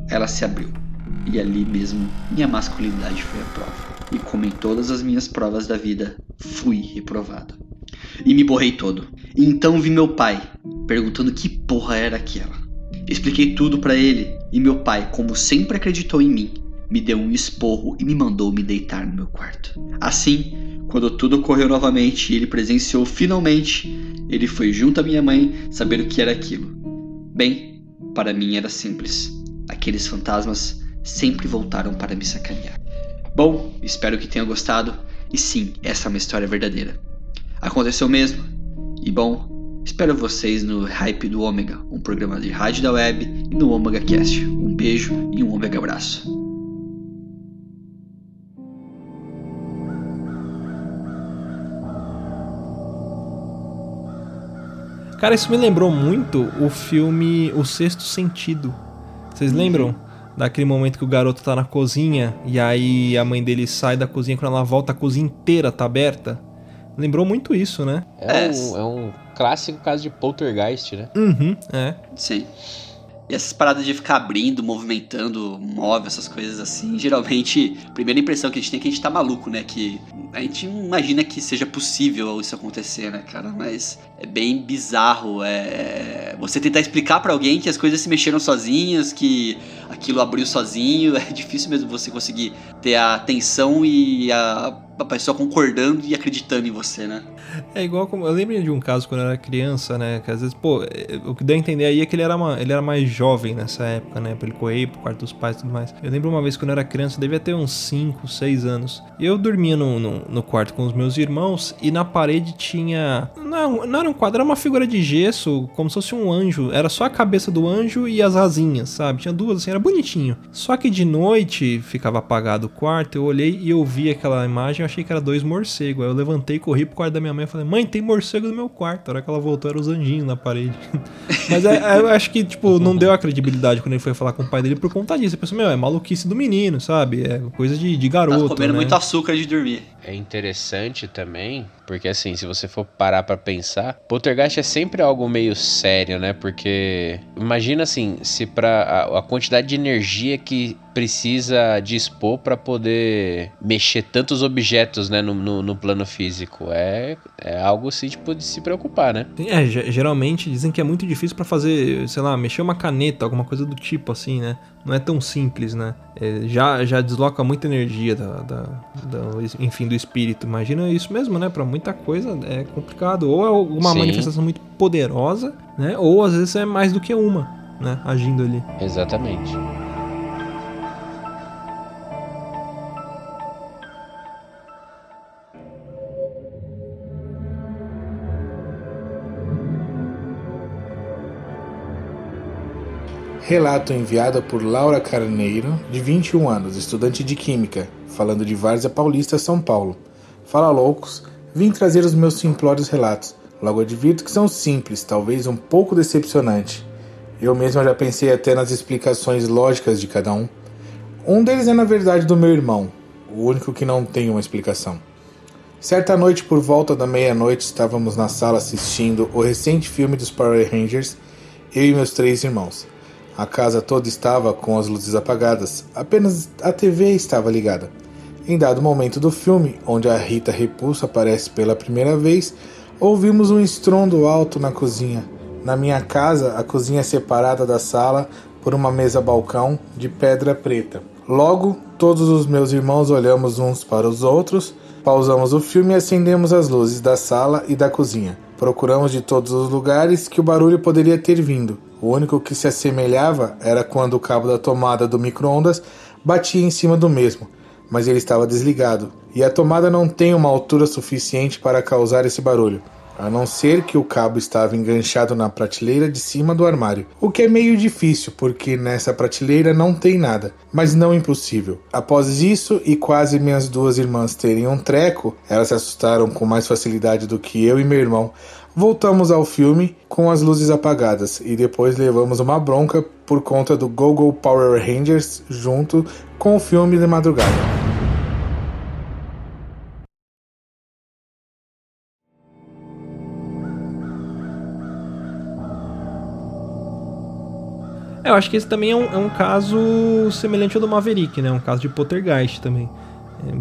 ela se abriu. E ali mesmo minha masculinidade foi à prova. E como em todas as minhas provas da vida, fui reprovado. E me borrei todo. E então vi meu pai, perguntando que porra era aquela. Expliquei tudo pra ele, e meu pai, como sempre acreditou em mim, me deu um esporro e me mandou me deitar no meu quarto. Assim, quando tudo ocorreu novamente e ele presenciou finalmente, ele foi junto à minha mãe saber o que era aquilo. Bem, para mim era simples. Aqueles fantasmas sempre voltaram para me sacanear. Bom, espero que tenham gostado. E sim, essa é uma história verdadeira. Aconteceu mesmo. E bom, Espero vocês no Hype do Ômega, um programa de rádio da web, e no Ômega Cast. Um beijo e um Ômega abraço. Cara, isso me lembrou muito o filme O Sexto Sentido. Vocês uhum. lembram? Daquele momento que o garoto tá na cozinha e aí a mãe dele sai da cozinha, quando ela volta, a cozinha inteira tá aberta. Lembrou muito isso, né? É, É. um, é um clássico caso de poltergeist, né? Uhum, é. Sim. E essas paradas de ficar abrindo, movimentando, móvel, essas coisas assim, geralmente, a primeira impressão que a gente tem é que a gente tá maluco, né? Que a gente não imagina que seja possível isso acontecer, né, cara? Mas é bem bizarro. É... Você tentar explicar pra alguém que as coisas se mexeram sozinhas, que aquilo abriu sozinho, (laughs) é difícil mesmo você conseguir ter a atenção e a, a pessoa concordando e acreditando em você, né? É igual como. Eu lembro de um caso quando eu era criança, né? Que às vezes, pô, é, o que deu a entender aí é que ele era, uma, ele era mais jovem nessa época, né? Pra ele correr pro quarto dos pais e tudo mais. Eu lembro uma vez quando eu era criança, eu devia ter uns 5, 6 anos. Eu dormia no, no, no quarto com os meus irmãos e na parede tinha. Não, não era um quadro, era uma figura de gesso, como se fosse um anjo. Era só a cabeça do anjo e as asinhas, sabe? Tinha duas assim, era bonitinho. Só que de noite ficava apagado o quarto, eu olhei e eu vi aquela imagem, eu achei que era dois morcegos. Aí eu levantei, corri pro quarto da minha mãe e falei, mãe, tem morcego no meu quarto. A hora que ela voltou, eram os anjinhos na parede. (laughs) Mas é- é, eu acho que, tipo, não deu a credibilidade quando ele foi falar com o pai dele por conta disso. Ele pensou, meu, é maluquice do menino, sabe? É coisa de, de Tá garoto. comendo né? muito açúcar de dormir. É interessante também, porque assim, se você for parar pra pensar, poltergeist é sempre algo meio sério, né? Porque imagina assim, se para a, a quantidade de energia que precisa dispor pra poder mexer tantos objetos, né, no, no, no plano físico, é, é algo assim tipo de se preocupar, né? É, ge- geralmente dizem que é muito difícil pra fazer, sei lá, mexer uma caneta, alguma coisa do tipo assim, né? Não é tão simples, né? É, já, já desloca muita energia da, da, da- enfim, do espírito. Imagina isso mesmo, né? Pra muita coisa é complicado. Ou é uma Sim. manifestação muito poderosa, né? Ou às vezes é mais do que uma, né? Agindo ali. Exatamente. Relato enviado por Laura Carneiro, de 21 anos, estudante de Química, falando de Várzea Paulista, São Paulo. Fala loucos, vim trazer os meus simplórios relatos. Logo advirto que são simples, talvez um pouco decepcionante. Eu mesmo já pensei até nas explicações lógicas de cada um. Um deles é na verdade do meu irmão, o único que não tem uma explicação. Certa noite, por volta da meia-noite, estávamos na sala assistindo o recente filme dos Power Rangers, eu e meus três irmãos. A casa toda estava com as luzes apagadas, apenas a TV estava ligada. Em dado momento do filme, onde a Rita Repulso aparece pela primeira vez, ouvimos um estrondo alto na cozinha. Na minha casa, a cozinha é separada da sala por uma mesa balcão de pedra preta. Logo, todos os meus irmãos olhamos uns para os outros, pausamos o filme e acendemos as luzes da sala e da cozinha. Procuramos de todos os lugares que o barulho poderia ter vindo. O único que se assemelhava era quando o cabo da tomada do micro-ondas batia em cima do mesmo, mas ele estava desligado, e a tomada não tem uma altura suficiente para causar esse barulho, a não ser que o cabo estava enganchado na prateleira de cima do armário, o que é meio difícil porque nessa prateleira não tem nada, mas não impossível. Após isso e quase minhas duas irmãs terem um treco, elas se assustaram com mais facilidade do que eu e meu irmão. Voltamos ao filme com as luzes apagadas e depois levamos uma bronca por conta do Google Power Rangers junto com o filme de madrugada. É, eu acho que esse também é um, é um caso semelhante ao do Maverick, né? Um caso de poltergeist também.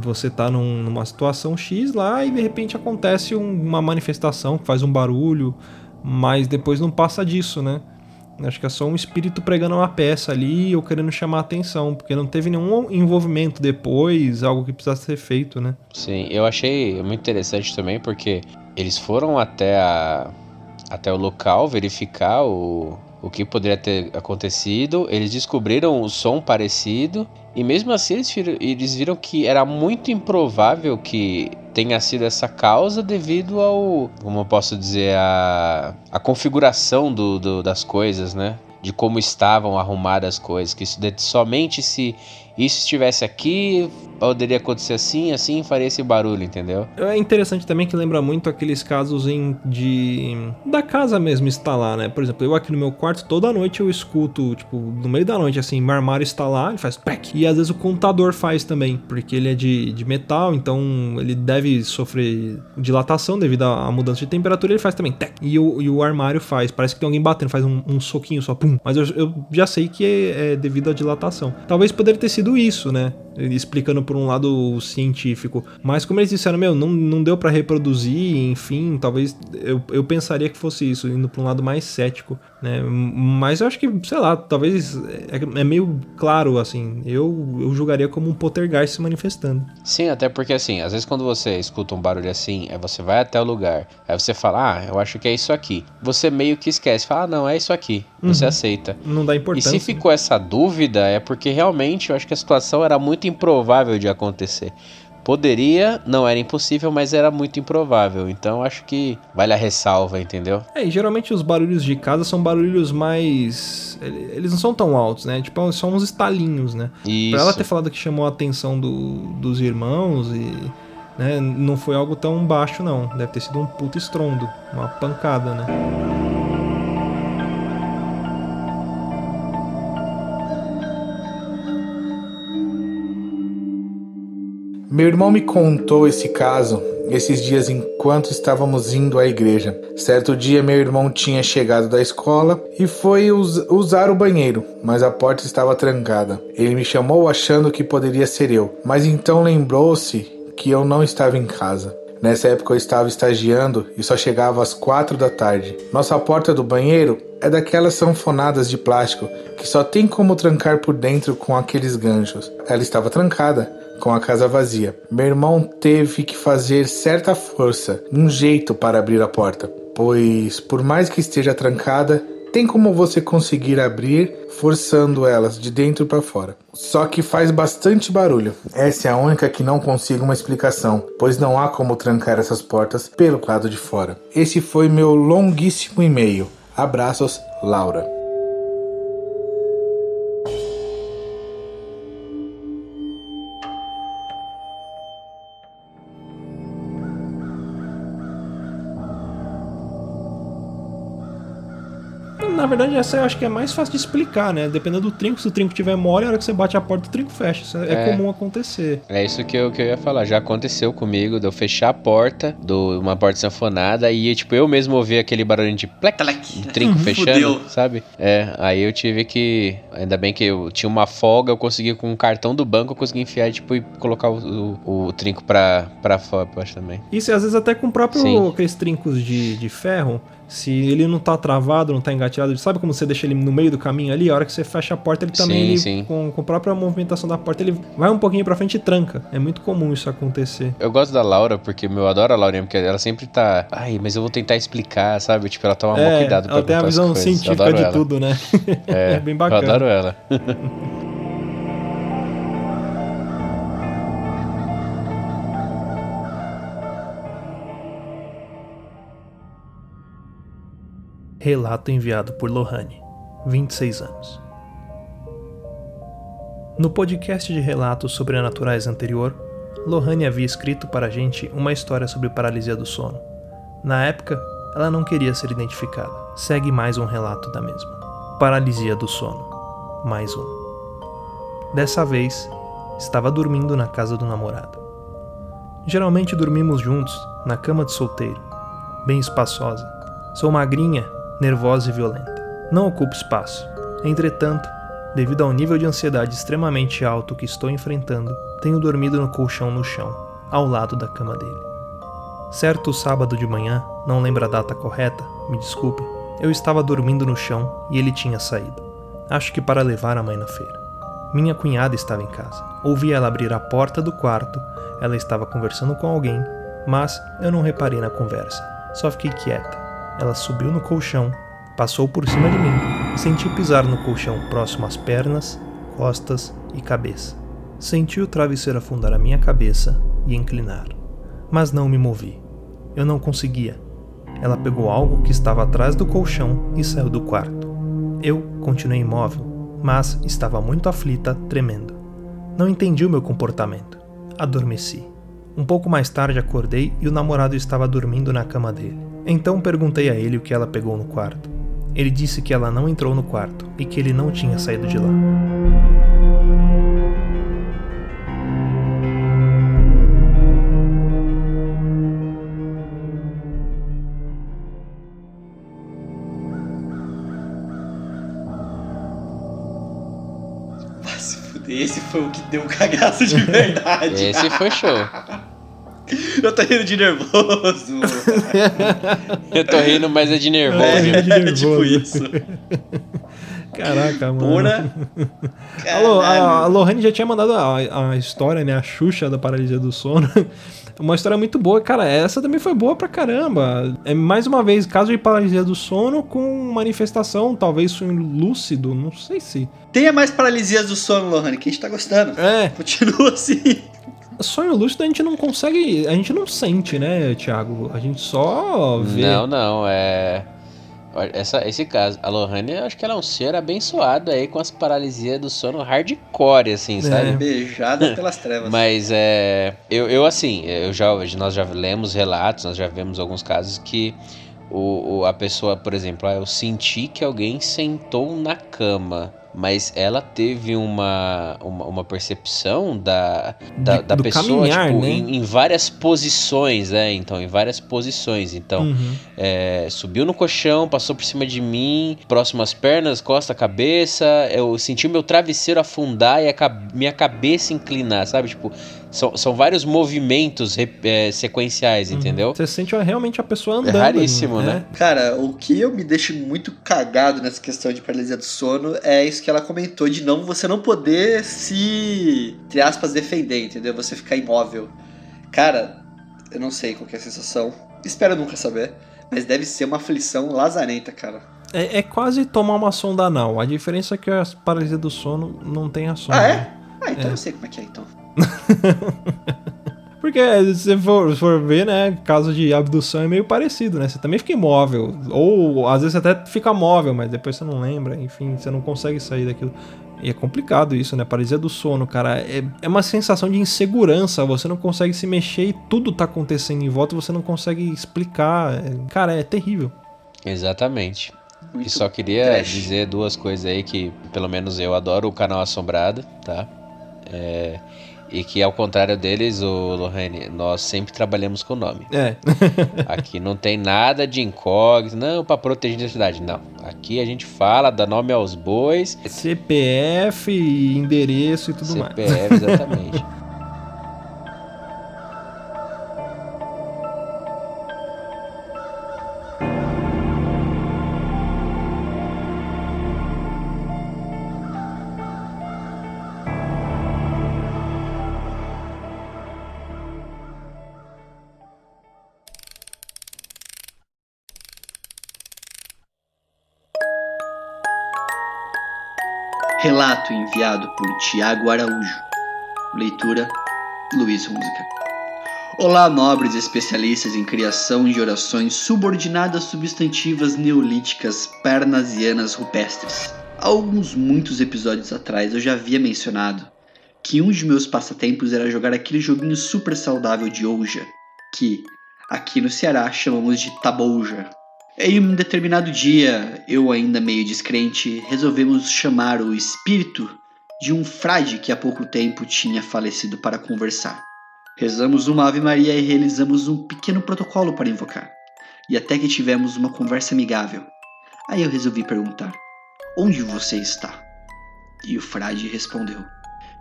Você tá num- numa situação X lá e de repente acontece um- uma manifestação que faz um barulho, mas depois não passa disso, né? Acho que é só um espírito pregando uma peça ali ou querendo chamar atenção, porque não teve nenhum envolvimento depois, algo que precisasse ser feito, né? Sim, eu achei muito interessante também porque eles foram até, a, até o local verificar o, o que poderia ter acontecido. Eles descobriram o som parecido e mesmo assim eles viram, eles viram que era muito improvável que tenha sido essa causa devido ao, como eu posso dizer, a, a configuração do, do- das coisas, né? De como estavam arrumadas as coisas. Que isso somente se isso estivesse aqui poderia acontecer assim, assim, faria esse barulho, entendeu? É interessante também que lembra muito aqueles casos em de da casa mesmo instalar, né? Por exemplo, eu aqui no meu quarto toda noite eu escuto, tipo, no meio da noite assim, meu armário lá, ele faz pec. E às vezes o computador faz também, porque ele é de, de metal, então ele deve sofrer dilatação devido à mudança de temperatura, ele faz também tec. E o, e o armário faz, parece que tem alguém batendo, faz um, um soquinho só, pum. Mas eu, eu já sei que é, é devido à dilatação. Talvez poderia ter sido isso, né? Explicando por um lado científico. Mas como eles disseram, meu, não, não deu para reproduzir, enfim, talvez eu, eu pensaria que fosse isso, indo pra um lado mais cético, né? Mas eu acho que, sei lá, talvez é, é meio claro, assim, eu, eu julgaria como um poltergeist se manifestando. Sim, até porque assim, às vezes quando você escuta um barulho assim, aí você vai até o lugar, aí você fala, ah, eu acho que é isso aqui. Você meio que esquece, fala, ah, não, é isso aqui. Você Uhum. aceita. Não dá importância. E se ficou essa dúvida, é porque realmente eu acho que a situação era muito improvável de acontecer. Poderia, não era impossível, mas era muito improvável. Então acho que vale a ressalva, entendeu? É, e geralmente os barulhos de casa são barulhos mais. ele- Eles não são tão altos, né? Tipo, são uns estalinhos, né? Isso. Pra ela ter falado que chamou a atenção do- dos irmãos e. Né, não foi algo tão baixo, não. Deve ter sido um puto estrondo, uma pancada, né? Meu irmão me contou esse caso esses dias enquanto estávamos indo à igreja. Certo dia, meu irmão tinha chegado da escola e foi us- usar o banheiro, mas a porta estava trancada. Ele me chamou achando que poderia ser eu, mas então lembrou-se que eu não estava em casa. Nessa época eu estava estagiando e só chegava às quatro da tarde. Nossa porta do banheiro é daquelas sanfonadas de plástico que só tem como trancar por dentro com aqueles ganchos. Ela estava trancada, com a casa vazia. Meu irmão teve que fazer certa força, um jeito para abrir a porta, pois por mais que esteja trancada, tem como você conseguir abrir forçando elas de dentro para fora. Só que faz bastante barulho. Essa é a única que não consigo uma explicação, pois não há como trancar essas portas pelo lado de fora. Esse foi meu longuíssimo e-mail. Abraços, Laura. Na verdade, essa eu acho que é mais fácil de explicar, né? Dependendo do trinco, se o trinco tiver mole, a hora que você bate a porta, o trinco fecha. Isso é, É. comum acontecer. É isso que eu, que eu ia falar. Já aconteceu comigo de eu fechar a porta, do, uma porta sanfonada, e tipo, eu mesmo ouvi aquele barulhinho de plec, Tlec. um trinco fechando, Fudeu. sabe? É, aí eu tive que. Ainda bem que eu tinha uma folga, eu consegui com um cartão do banco, eu consegui enfiar tipo, e colocar o, o, o trinco pra, pra fora, eu acho também. Isso, e às vezes até com o próprio Sim. aqueles trincos de, de ferro, se ele não tá travado, não tá engatilhado, sabe como você deixa ele no meio do caminho ali? A hora que você fecha a porta, ele também, Sim, ele, sim. Com, com a própria movimentação da porta, ele vai um pouquinho pra frente e tranca. É muito comum isso acontecer. Eu gosto da Laura, porque meu, eu adoro a Laurinha, porque ela sempre tá. Ai, mas eu vou tentar explicar, sabe? Tipo, ela toma é, cuidado pra ela tem a visão. Eu científica de ela. tudo, né? (laughs) É, bem Eu bacana. adoro ela. (laughs) Relato enviado por Lohane, 26 anos. No podcast de relatos sobrenaturais anterior, Lohane havia escrito para a gente uma história sobre paralisia do sono. Na época, ela não queria ser identificada. Segue mais um relato da mesma. Paralisia do sono. Mais um. Dessa vez, estava dormindo na casa do namorado. Geralmente dormimos juntos, na cama de solteiro, bem espaçosa. Sou magrinha, nervosa e violenta. Não ocupo espaço. Entretanto, devido ao nível de ansiedade extremamente alto que estou enfrentando, tenho dormido no colchão no chão, ao lado da cama dele. Certo sábado de manhã, não lembro a data correta, me desculpe, eu estava dormindo no chão e ele tinha saído. Acho que para levar a mãe na feira. Minha cunhada estava em casa. Ouvi ela abrir a porta do quarto, ela estava conversando com alguém, mas eu não reparei na conversa. Só fiquei quieta. Ela subiu no colchão, passou por cima de mim e senti pisar no colchão próximo às pernas, costas e cabeça. Senti o travesseiro afundar a minha cabeça e inclinar, mas não me movi. Eu não conseguia. Ela pegou algo que estava atrás do colchão e saiu do quarto. Eu continuei imóvel, mas estava muito aflita, tremendo. Não entendi o meu comportamento. Adormeci. Um pouco mais tarde acordei e o namorado estava dormindo na cama dele. Então perguntei a ele o que ela pegou no quarto. Ele disse que ela não entrou no quarto e que ele não tinha saído de lá. Vai se fuder, esse foi o que deu cagaço de verdade. Esse foi show. (laughs) Eu tô rindo de nervoso. Eu tô rindo, mas é de nervoso. É, de nervoso. tipo isso. Caraca, mano. Porra. Alô, a, a. Lohane já tinha mandado a, a história, né? A Xuxa da paralisia do sono. (laughs) Uma história muito boa. Cara, essa também foi boa pra caramba. É mais uma vez, caso de paralisia do sono com manifestação, talvez sonho lúcido, não sei se. Tenha mais paralisias do sono, Lohane, que a gente tá gostando. É, Continua assim. Sonho lúcido a gente não consegue. A gente não sente, né, Thiago? A gente só vê. Não, não, é. Essa, esse caso, a Lohane, eu acho que ela é um ser abençoado aí com as paralisias do sono hardcore, assim, sabe? Beijada (laughs) pelas trevas. Mas é. Eu, eu assim, eu já, nós já lemos relatos, nós já vemos alguns casos que o, o- a pessoa, por exemplo, ah, eu senti que alguém sentou na cama. Mas ela teve uma, uma, uma percepção da, da, da do pessoa caminhar, tipo, né? em, em várias posições, né? Então, em várias posições. Então, Uhum. é, subiu no colchão, passou por cima de mim, próximo às pernas, costa, cabeça. Eu senti o meu travesseiro afundar e a minha cabeça inclinar, sabe? Tipo, são, são vários movimentos é, sequenciais, entendeu? Você sente realmente a pessoa andando. raríssimo, né? Cara, o que eu me deixo muito cagado nessa questão de paralisia do sono é isso que ela comentou, de não você não poder se, entre aspas, defender, entendeu? Você ficar imóvel. Cara, eu não sei qual que é a sensação. Espero nunca saber. Mas deve ser uma aflição lazarenta, cara. É, é quase tomar uma sonda anal. A diferença é que a paralisia do sono não tem a sonda. Ah, é? Ah, então eu sei como é que é, então. (laughs) Porque se você for, se for ver, né, caso de abdução é meio parecido, né? Você também fica imóvel. Ou às vezes você até fica móvel, mas depois você não lembra, enfim, você não consegue sair daquilo. E é complicado isso, né? Paralisia do sono, cara. É, é uma sensação de insegurança. Você não consegue se mexer e tudo tá acontecendo em volta você não consegue explicar. É- cara, é terrível. Exatamente. Muito E só queria trash. dizer duas coisas aí que, pelo menos eu adoro o canal Assombrada, tá? É, e que ao contrário deles, o Lohane, nós sempre trabalhamos com nome. É. (laughs) Aqui não tem nada de incógnito, não, pra proteger a identidade, não. Aqui a gente fala, dá nome aos bois, CPF, endereço e tudo mais. CPF, (laughs) exatamente. Relato enviado por Tiago Araújo. Leitura Luiz Hunziker. Olá, nobres especialistas em criação de orações subordinadas substantivas neolíticas parnasianas rupestres. Há alguns muitos episódios atrás eu já havia mencionado que um de meus passatempos era jogar aquele joguinho super saudável de Ouija, que aqui no Ceará chamamos de Tabouja. Em um determinado dia, eu ainda meio descrente, resolvemos chamar o espírito de um frade que há pouco tempo tinha falecido para conversar. Rezamos uma Ave Maria e realizamos um pequeno protocolo para invocar. E até que tivemos uma conversa amigável. Aí eu resolvi perguntar: Onde você está? E o frade respondeu: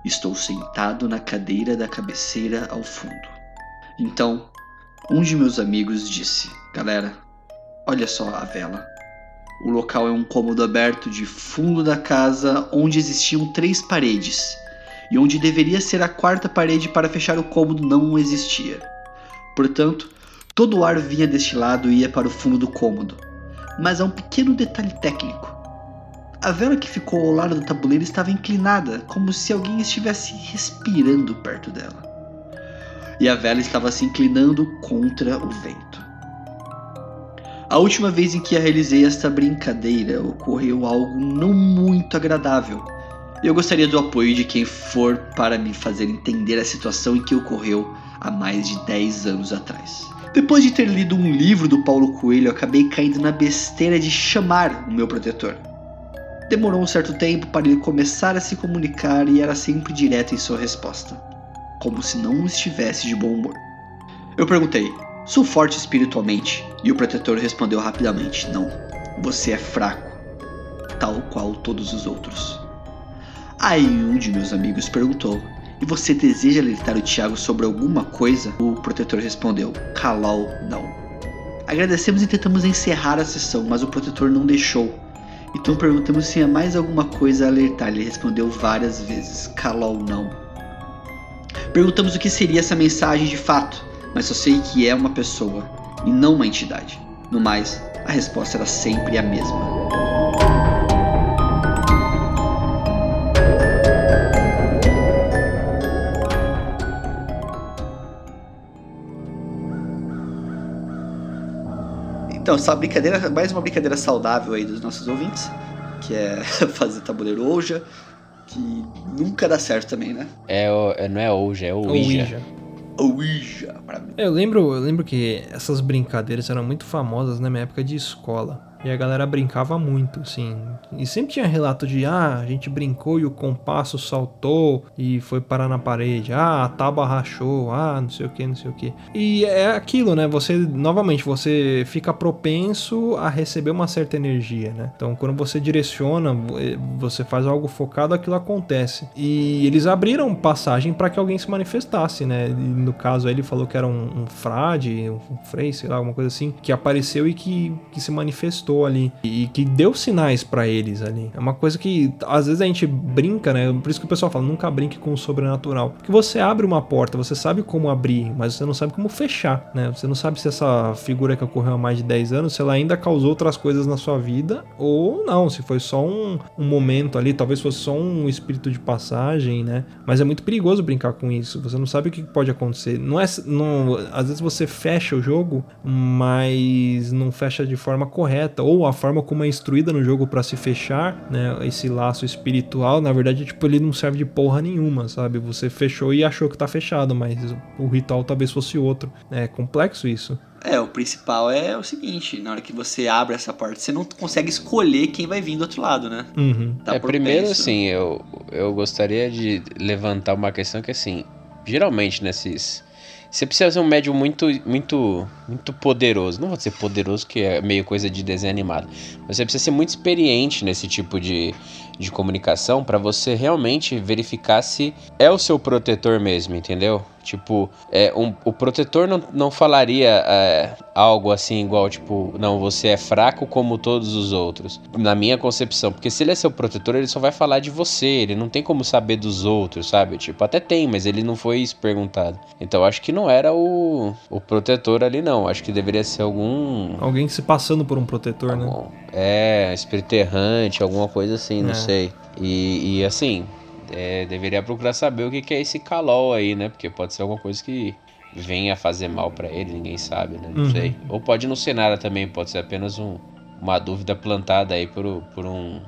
Estou sentado na cadeira da cabeceira ao fundo. Então, um de meus amigos disse: Galera, Olha só a vela. O local é um cômodo aberto de fundo da casa onde existiam três paredes, e onde deveria ser a quarta parede para fechar o cômodo não existia. Portanto, todo o ar vinha deste lado e ia para o fundo do cômodo. Mas há um pequeno detalhe técnico. A vela que ficou ao lado do tabuleiro estava inclinada, como se alguém estivesse respirando perto dela. E a vela estava se inclinando contra o vento. A última vez em que realizei esta brincadeira ocorreu algo não muito agradável. Eu gostaria do apoio de quem for para me fazer entender a situação em que ocorreu há mais de 10 anos atrás. Depois de ter lido um livro do Paulo Coelho, acabei caindo na besteira de chamar o meu protetor. Demorou um certo tempo para ele começar a se comunicar e era sempre direto em sua resposta, como se não estivesse de bom humor. Eu perguntei: Sou forte espiritualmente? E o protetor respondeu rapidamente: Não, você é fraco, tal qual todos os outros. Aí um de meus amigos perguntou: E você deseja alertar o Tiago sobre alguma coisa? O protetor respondeu: Calal, não. Agradecemos e tentamos encerrar a sessão, mas o protetor não deixou. Então perguntamos se há mais alguma coisa a alertar. Ele respondeu várias vezes: Calal, não. Perguntamos o que seria essa mensagem de fato, mas só sei que é uma pessoa e não uma entidade. No mais, a resposta era sempre a mesma. Então, essa brincadeira, mais uma brincadeira saudável aí dos nossos ouvintes, que é (laughs) fazer tabuleiro Ouija, que nunca dá certo também, né? É, é- não é Ouija, é o Ouija. Ouija, maravilhoso. Eu lembro, eu lembro que essas brincadeiras eram muito famosas na minha época de escola. E a galera brincava muito, assim. E sempre tinha relato de, ah, a gente brincou e o compasso saltou e foi parar na parede. Ah, a tábua rachou. Ah, não sei o que, não sei o que. E é aquilo, né? Você, novamente, você fica propenso a receber uma certa energia, né? Então, quando você direciona, eh, você faz algo focado, aquilo acontece. E eles abriram passagem para que alguém se manifestasse, né? E no caso, ele falou que era um, um frade, um frei, sei lá, alguma coisa assim, que apareceu e que, que se manifestou ali e que deu sinais pra eles ali. É uma coisa que às vezes a gente brinca, né? Por isso que o pessoal fala, nunca brinque com o sobrenatural. Porque você abre uma porta, você sabe como abrir, mas você não sabe como fechar, né? Você não sabe se essa figura que ocorreu há mais de 10 anos, se ela ainda causou outras coisas na sua vida ou não, se foi só um, um momento ali, talvez fosse só um espírito de passagem, né? Mas é muito perigoso brincar com isso. Você não sabe o que pode acontecer. Não é, não, às vezes você fecha o jogo, mas não fecha de forma correta ou a forma como é instruída no jogo para se fechar, né? Esse laço espiritual, na verdade, tipo, ele não serve de porra nenhuma, sabe? Você fechou e achou que tá fechado, mas o ritual talvez fosse outro. É complexo isso. É, o principal é o seguinte, na hora que você abre essa porta, você não consegue escolher quem vai vir do outro lado, né? Uhum. Tá é, primeiro, assim, eu, eu gostaria de levantar uma questão que, assim, geralmente nesses. Você precisa ser um médium muito, muito, muito poderoso. Não vou dizer poderoso, que é meio coisa de desenho animado. Mas você precisa ser muito experiente nesse tipo de, de comunicação para você realmente verificar se é o seu protetor mesmo, entendeu? Tipo, é, um, o protetor não, não falaria é, algo assim igual, tipo, não, você é fraco como todos os outros. Na minha concepção. Porque se ele é seu protetor, ele só vai falar de você. Ele não tem como saber dos outros, sabe? Tipo, até tem, mas ele não foi isso perguntado. Então acho que não era o, o protetor ali, não. Acho que deveria ser algum. Alguém se passando por um protetor, né? algum é, espírito errante, alguma coisa assim, não É. sei. E, e assim, é, deveria procurar saber o que, que é esse calol aí, né? Porque pode ser alguma coisa que venha fazer mal pra ele, ninguém sabe, né? Não Uhum. sei. Ou pode não ser nada também, pode ser apenas um, uma dúvida plantada aí por, por um.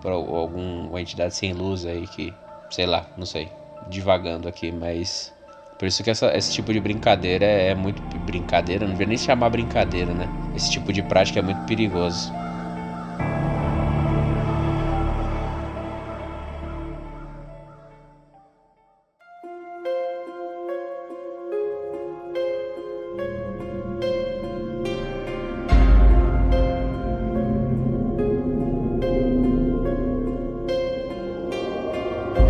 por alguma entidade sem luz aí que. Sei lá, não sei. Divagando aqui, mas. Por isso que essa- esse tipo de brincadeira é, é muito. Brincadeira, não devia nem chamar brincadeira, né? Esse tipo de prática é muito perigoso.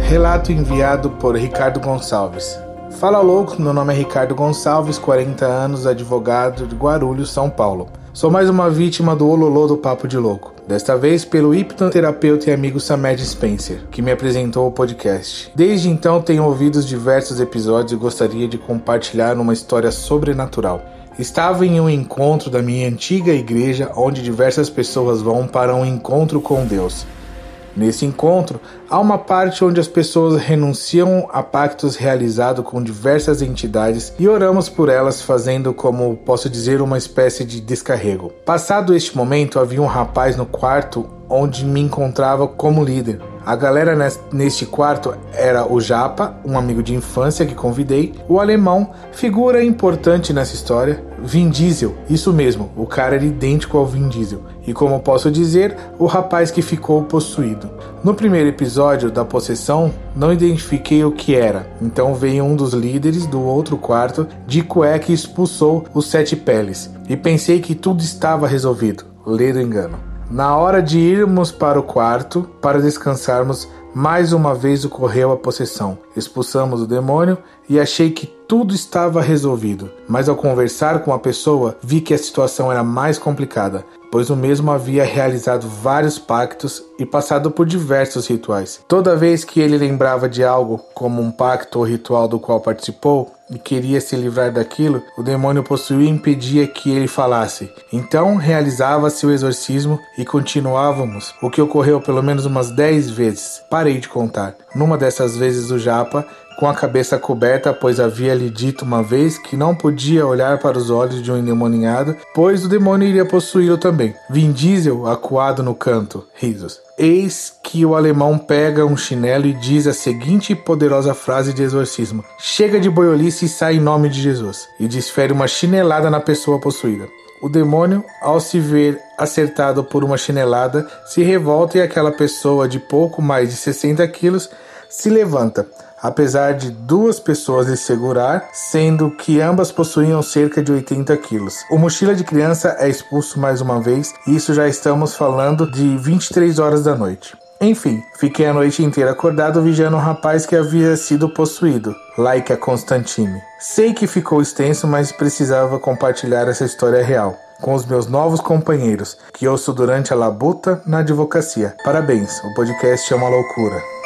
Relato enviado por Ricardo Gonçalves. Fala louco, meu nome é Ricardo Gonçalves, 40 anos, advogado de Guarulhos, São Paulo. Sou mais uma vítima do ololô do Papo de Louco. Desta vez pelo hipnoterapeuta e amigo Samed Spencer, que me apresentou o podcast. Desde então tenho ouvido os diversos episódios e gostaria de compartilhar uma história sobrenatural. Estava em um encontro da minha antiga igreja onde diversas pessoas vão para um encontro com Deus. Nesse encontro, há uma parte onde as pessoas renunciam a pactos realizados com diversas entidades e oramos por elas, fazendo, como posso dizer, uma espécie de descarrego. Passado este momento, havia um rapaz no quarto onde me encontrava como líder. A galera nes- neste quarto era o Japa, um amigo de infância que convidei, o alemão, figura importante nessa história, Vin Diesel, isso mesmo, o cara era idêntico ao Vin Diesel, e como posso dizer, o rapaz que ficou possuído. No primeiro episódio da possessão, não identifiquei o que era, então veio um dos líderes do outro quarto de cueca e expulsou os sete peles, e pensei que tudo estava resolvido. Ledo engano. Na hora de irmos para o quarto para descansarmos, mais uma vez ocorreu a possessão. Expulsamos o demônio e achei que tudo estava resolvido. Mas ao conversar com a pessoa, vi que a situação era mais complicada, pois o mesmo havia realizado vários pactos e passado por diversos rituais. Toda vez que ele lembrava de algo, como um pacto ou ritual do qual participou, e queria se livrar daquilo, o demônio possuía impedia que ele falasse. Então realizava-se o exorcismo e continuávamos, o que ocorreu pelo menos umas 10 vezes. Parei de contar. Numa dessas vezes o Japa com a cabeça coberta, pois havia lhe dito uma vez que não podia olhar para os olhos de um endemoniado, pois o demônio iria possuí-lo também. Vin Diesel, acuado no canto. Risos. Eis que o alemão pega um chinelo e diz a seguinte poderosa frase de exorcismo: Chega de boiolice e sai em nome de Jesus. E desfere uma chinelada na pessoa possuída. O demônio, ao se ver acertado por uma chinelada, se revolta e aquela pessoa de pouco mais de 60 quilos se levanta apesar de duas pessoas lhe segurar, sendo que ambas possuíam cerca de 80 quilos. O mochila de criança é expulso mais uma vez, e isso já estamos falando de 23 horas da noite. Enfim, fiquei a noite inteira acordado vigiando um rapaz que havia sido possuído, Laika Constantine. Sei que ficou extenso, mas precisava compartilhar essa história real com os meus novos companheiros, que ouço durante a labuta na advocacia. Parabéns, o podcast é uma loucura.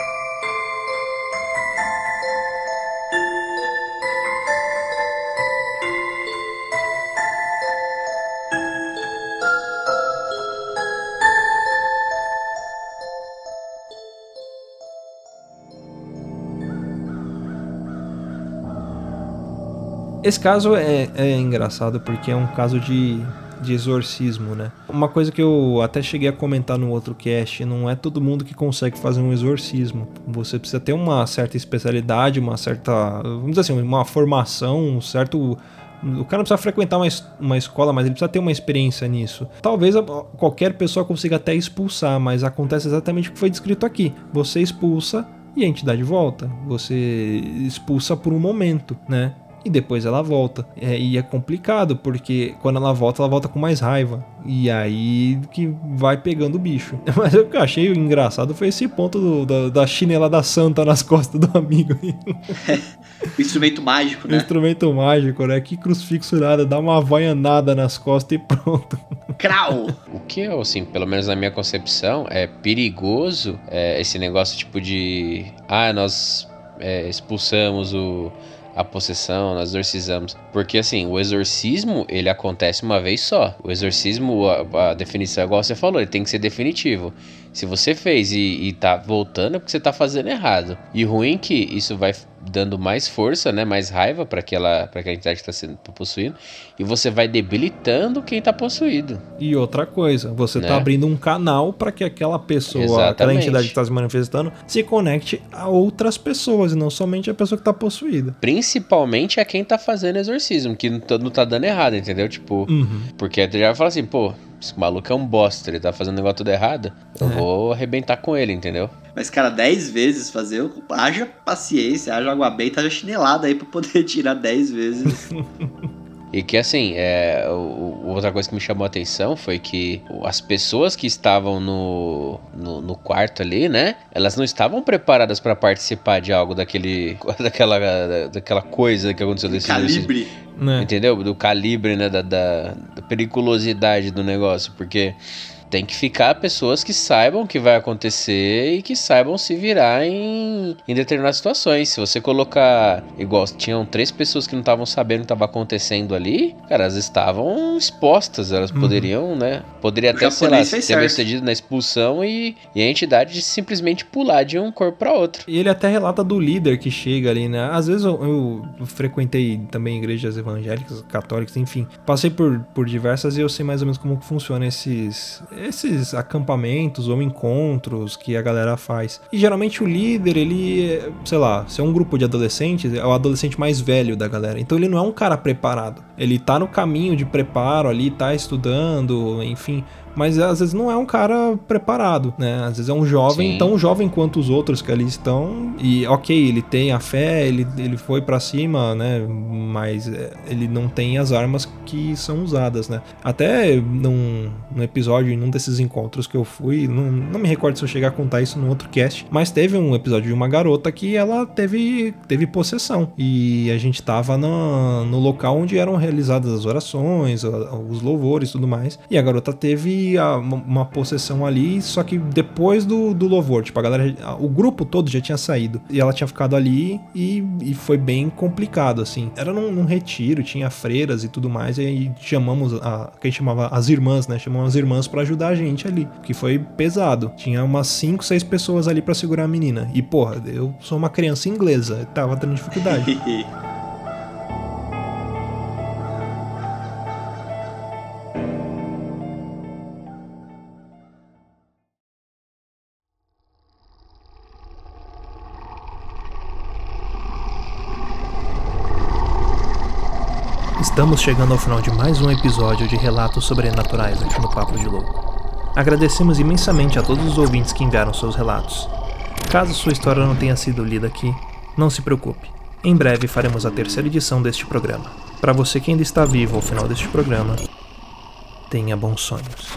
Esse caso é, é engraçado porque é um caso de, de exorcismo, né? Uma coisa que eu até cheguei a comentar no outro cast, não é todo mundo que consegue fazer um exorcismo. Você precisa ter uma certa especialidade, uma certa, vamos dizer assim, uma formação, um certo o cara não precisa frequentar uma, uma escola, mas ele precisa ter uma experiência nisso. Talvez qualquer pessoa consiga até expulsar, mas acontece exatamente o que foi descrito aqui. Você expulsa e a entidade volta. Você expulsa por um momento, né? E depois ela volta. É, e é complicado, porque quando ela volta, ela volta com mais raiva. E aí que vai pegando o bicho. (laughs) Mas o que eu achei engraçado foi esse ponto do- da, da chinelada santa nas (laughs) costas do amigo. (laughs) Instrumento mágico, né? instrumento mágico, né? Que crucifixo nada, dá uma vaianada nas costas e pronto. Crau! O que eu, assim, pelo menos na minha concepção, é perigoso é, esse negócio tipo de. Ah, nós é, expulsamos o, a possessão, nós exorcizamos. Porque, assim, o exorcismo, ele acontece uma vez só. O exorcismo, a, a definição, igual você falou, ele tem que ser definitivo. Se você fez e, e tá voltando, é porque você tá fazendo errado. E ruim que isso vai dando mais força, né? Mais raiva para aquela, pra aquela entidade que tá sendo possuído. E você vai debilitando quem tá possuído. E outra coisa, você Né? tá abrindo um canal para que aquela pessoa, aquela Exatamente. entidade que tá se manifestando, se conecte a outras pessoas e não somente a pessoa que tá possuída. Principalmente a quem tá fazendo exorcismo, que não tá, não tá dando errado, entendeu? Tipo, Uhum. porque tu já fala assim, pô, esse maluco é um bosta, ele tá fazendo o negócio tudo errado, eu É. vou arrebentar com ele, entendeu? Mas, cara, 10 vezes fazer, haja paciência, haja água benta, haja chinelada aí pra poder (laughs) tirar 10 vezes. (laughs) E que assim, é, o- outra coisa que me chamou a atenção foi que as pessoas que estavam no, no, no quarto ali, né? Elas não estavam preparadas pra participar de algo daquele, (laughs) daquela, daquela coisa que aconteceu desse Calibre. Né? Entendeu? Do calibre, né? Da, da, da periculosidade do negócio. Porque tem que ficar pessoas que saibam o que vai acontecer e que saibam se virar em, em determinadas situações. Se você colocar. Igual, tinham três pessoas que não estavam sabendo o que estava acontecendo ali, cara, elas estavam expostas. Elas Uhum. poderiam, né? Poderia até, sei lá, japonês ter certo. cedido na expulsão e, e a entidade simplesmente pular de um corpo para outro. E ele até relata do líder que chega ali, né? Às vezes eu, eu frequentei também igrejas evangélicas, católicas, enfim. Passei por, por diversas e eu sei mais ou menos como funciona esses, esses acampamentos ou encontros que a galera faz. E geralmente o líder, ele, sei lá, se é um grupo de adolescentes, é o adolescente mais velho da galera. Então ele não é um cara preparado. Ele tá no caminho de preparo ali, tá estudando, enfim mas às vezes não é um cara preparado, né? Às vezes é um jovem, Sim. tão jovem quanto os outros que ali estão. E ok, ele tem a fé, ele, ele foi pra cima, né? Mas é, ele não tem as armas que são usadas, né? Até num, num episódio, em um desses encontros que eu fui, não, não me recordo se eu chegar a contar isso no outro cast, mas teve um episódio de uma garota que ela teve, teve possessão. E a gente tava no, no local onde eram realizadas as orações, os louvores e tudo mais. E a garota teve a- uma, possessão ali, só que depois do, do louvor, tipo, a galera, o grupo todo já tinha saído. E ela tinha ficado ali e, e foi bem complicado, assim. Era num, num retiro, tinha freiras e tudo mais, e aí chamamos, a, que a gente chamava as irmãs, né? Chamamos as irmãs pra ajudar a gente ali, que foi pesado. Tinha umas 5, 6 pessoas ali pra segurar a menina. E, porra, eu sou uma criança inglesa, tava tendo dificuldade. (laughs) Estamos chegando ao final de mais um episódio de Relatos Sobrenaturais aqui no Papo de Louco. Agradecemos imensamente a todos os ouvintes que enviaram seus relatos. Caso sua história não tenha sido lida aqui, não se preocupe. Em breve faremos a terceira edição deste programa. Para você que ainda está vivo ao final deste programa, tenha bons sonhos.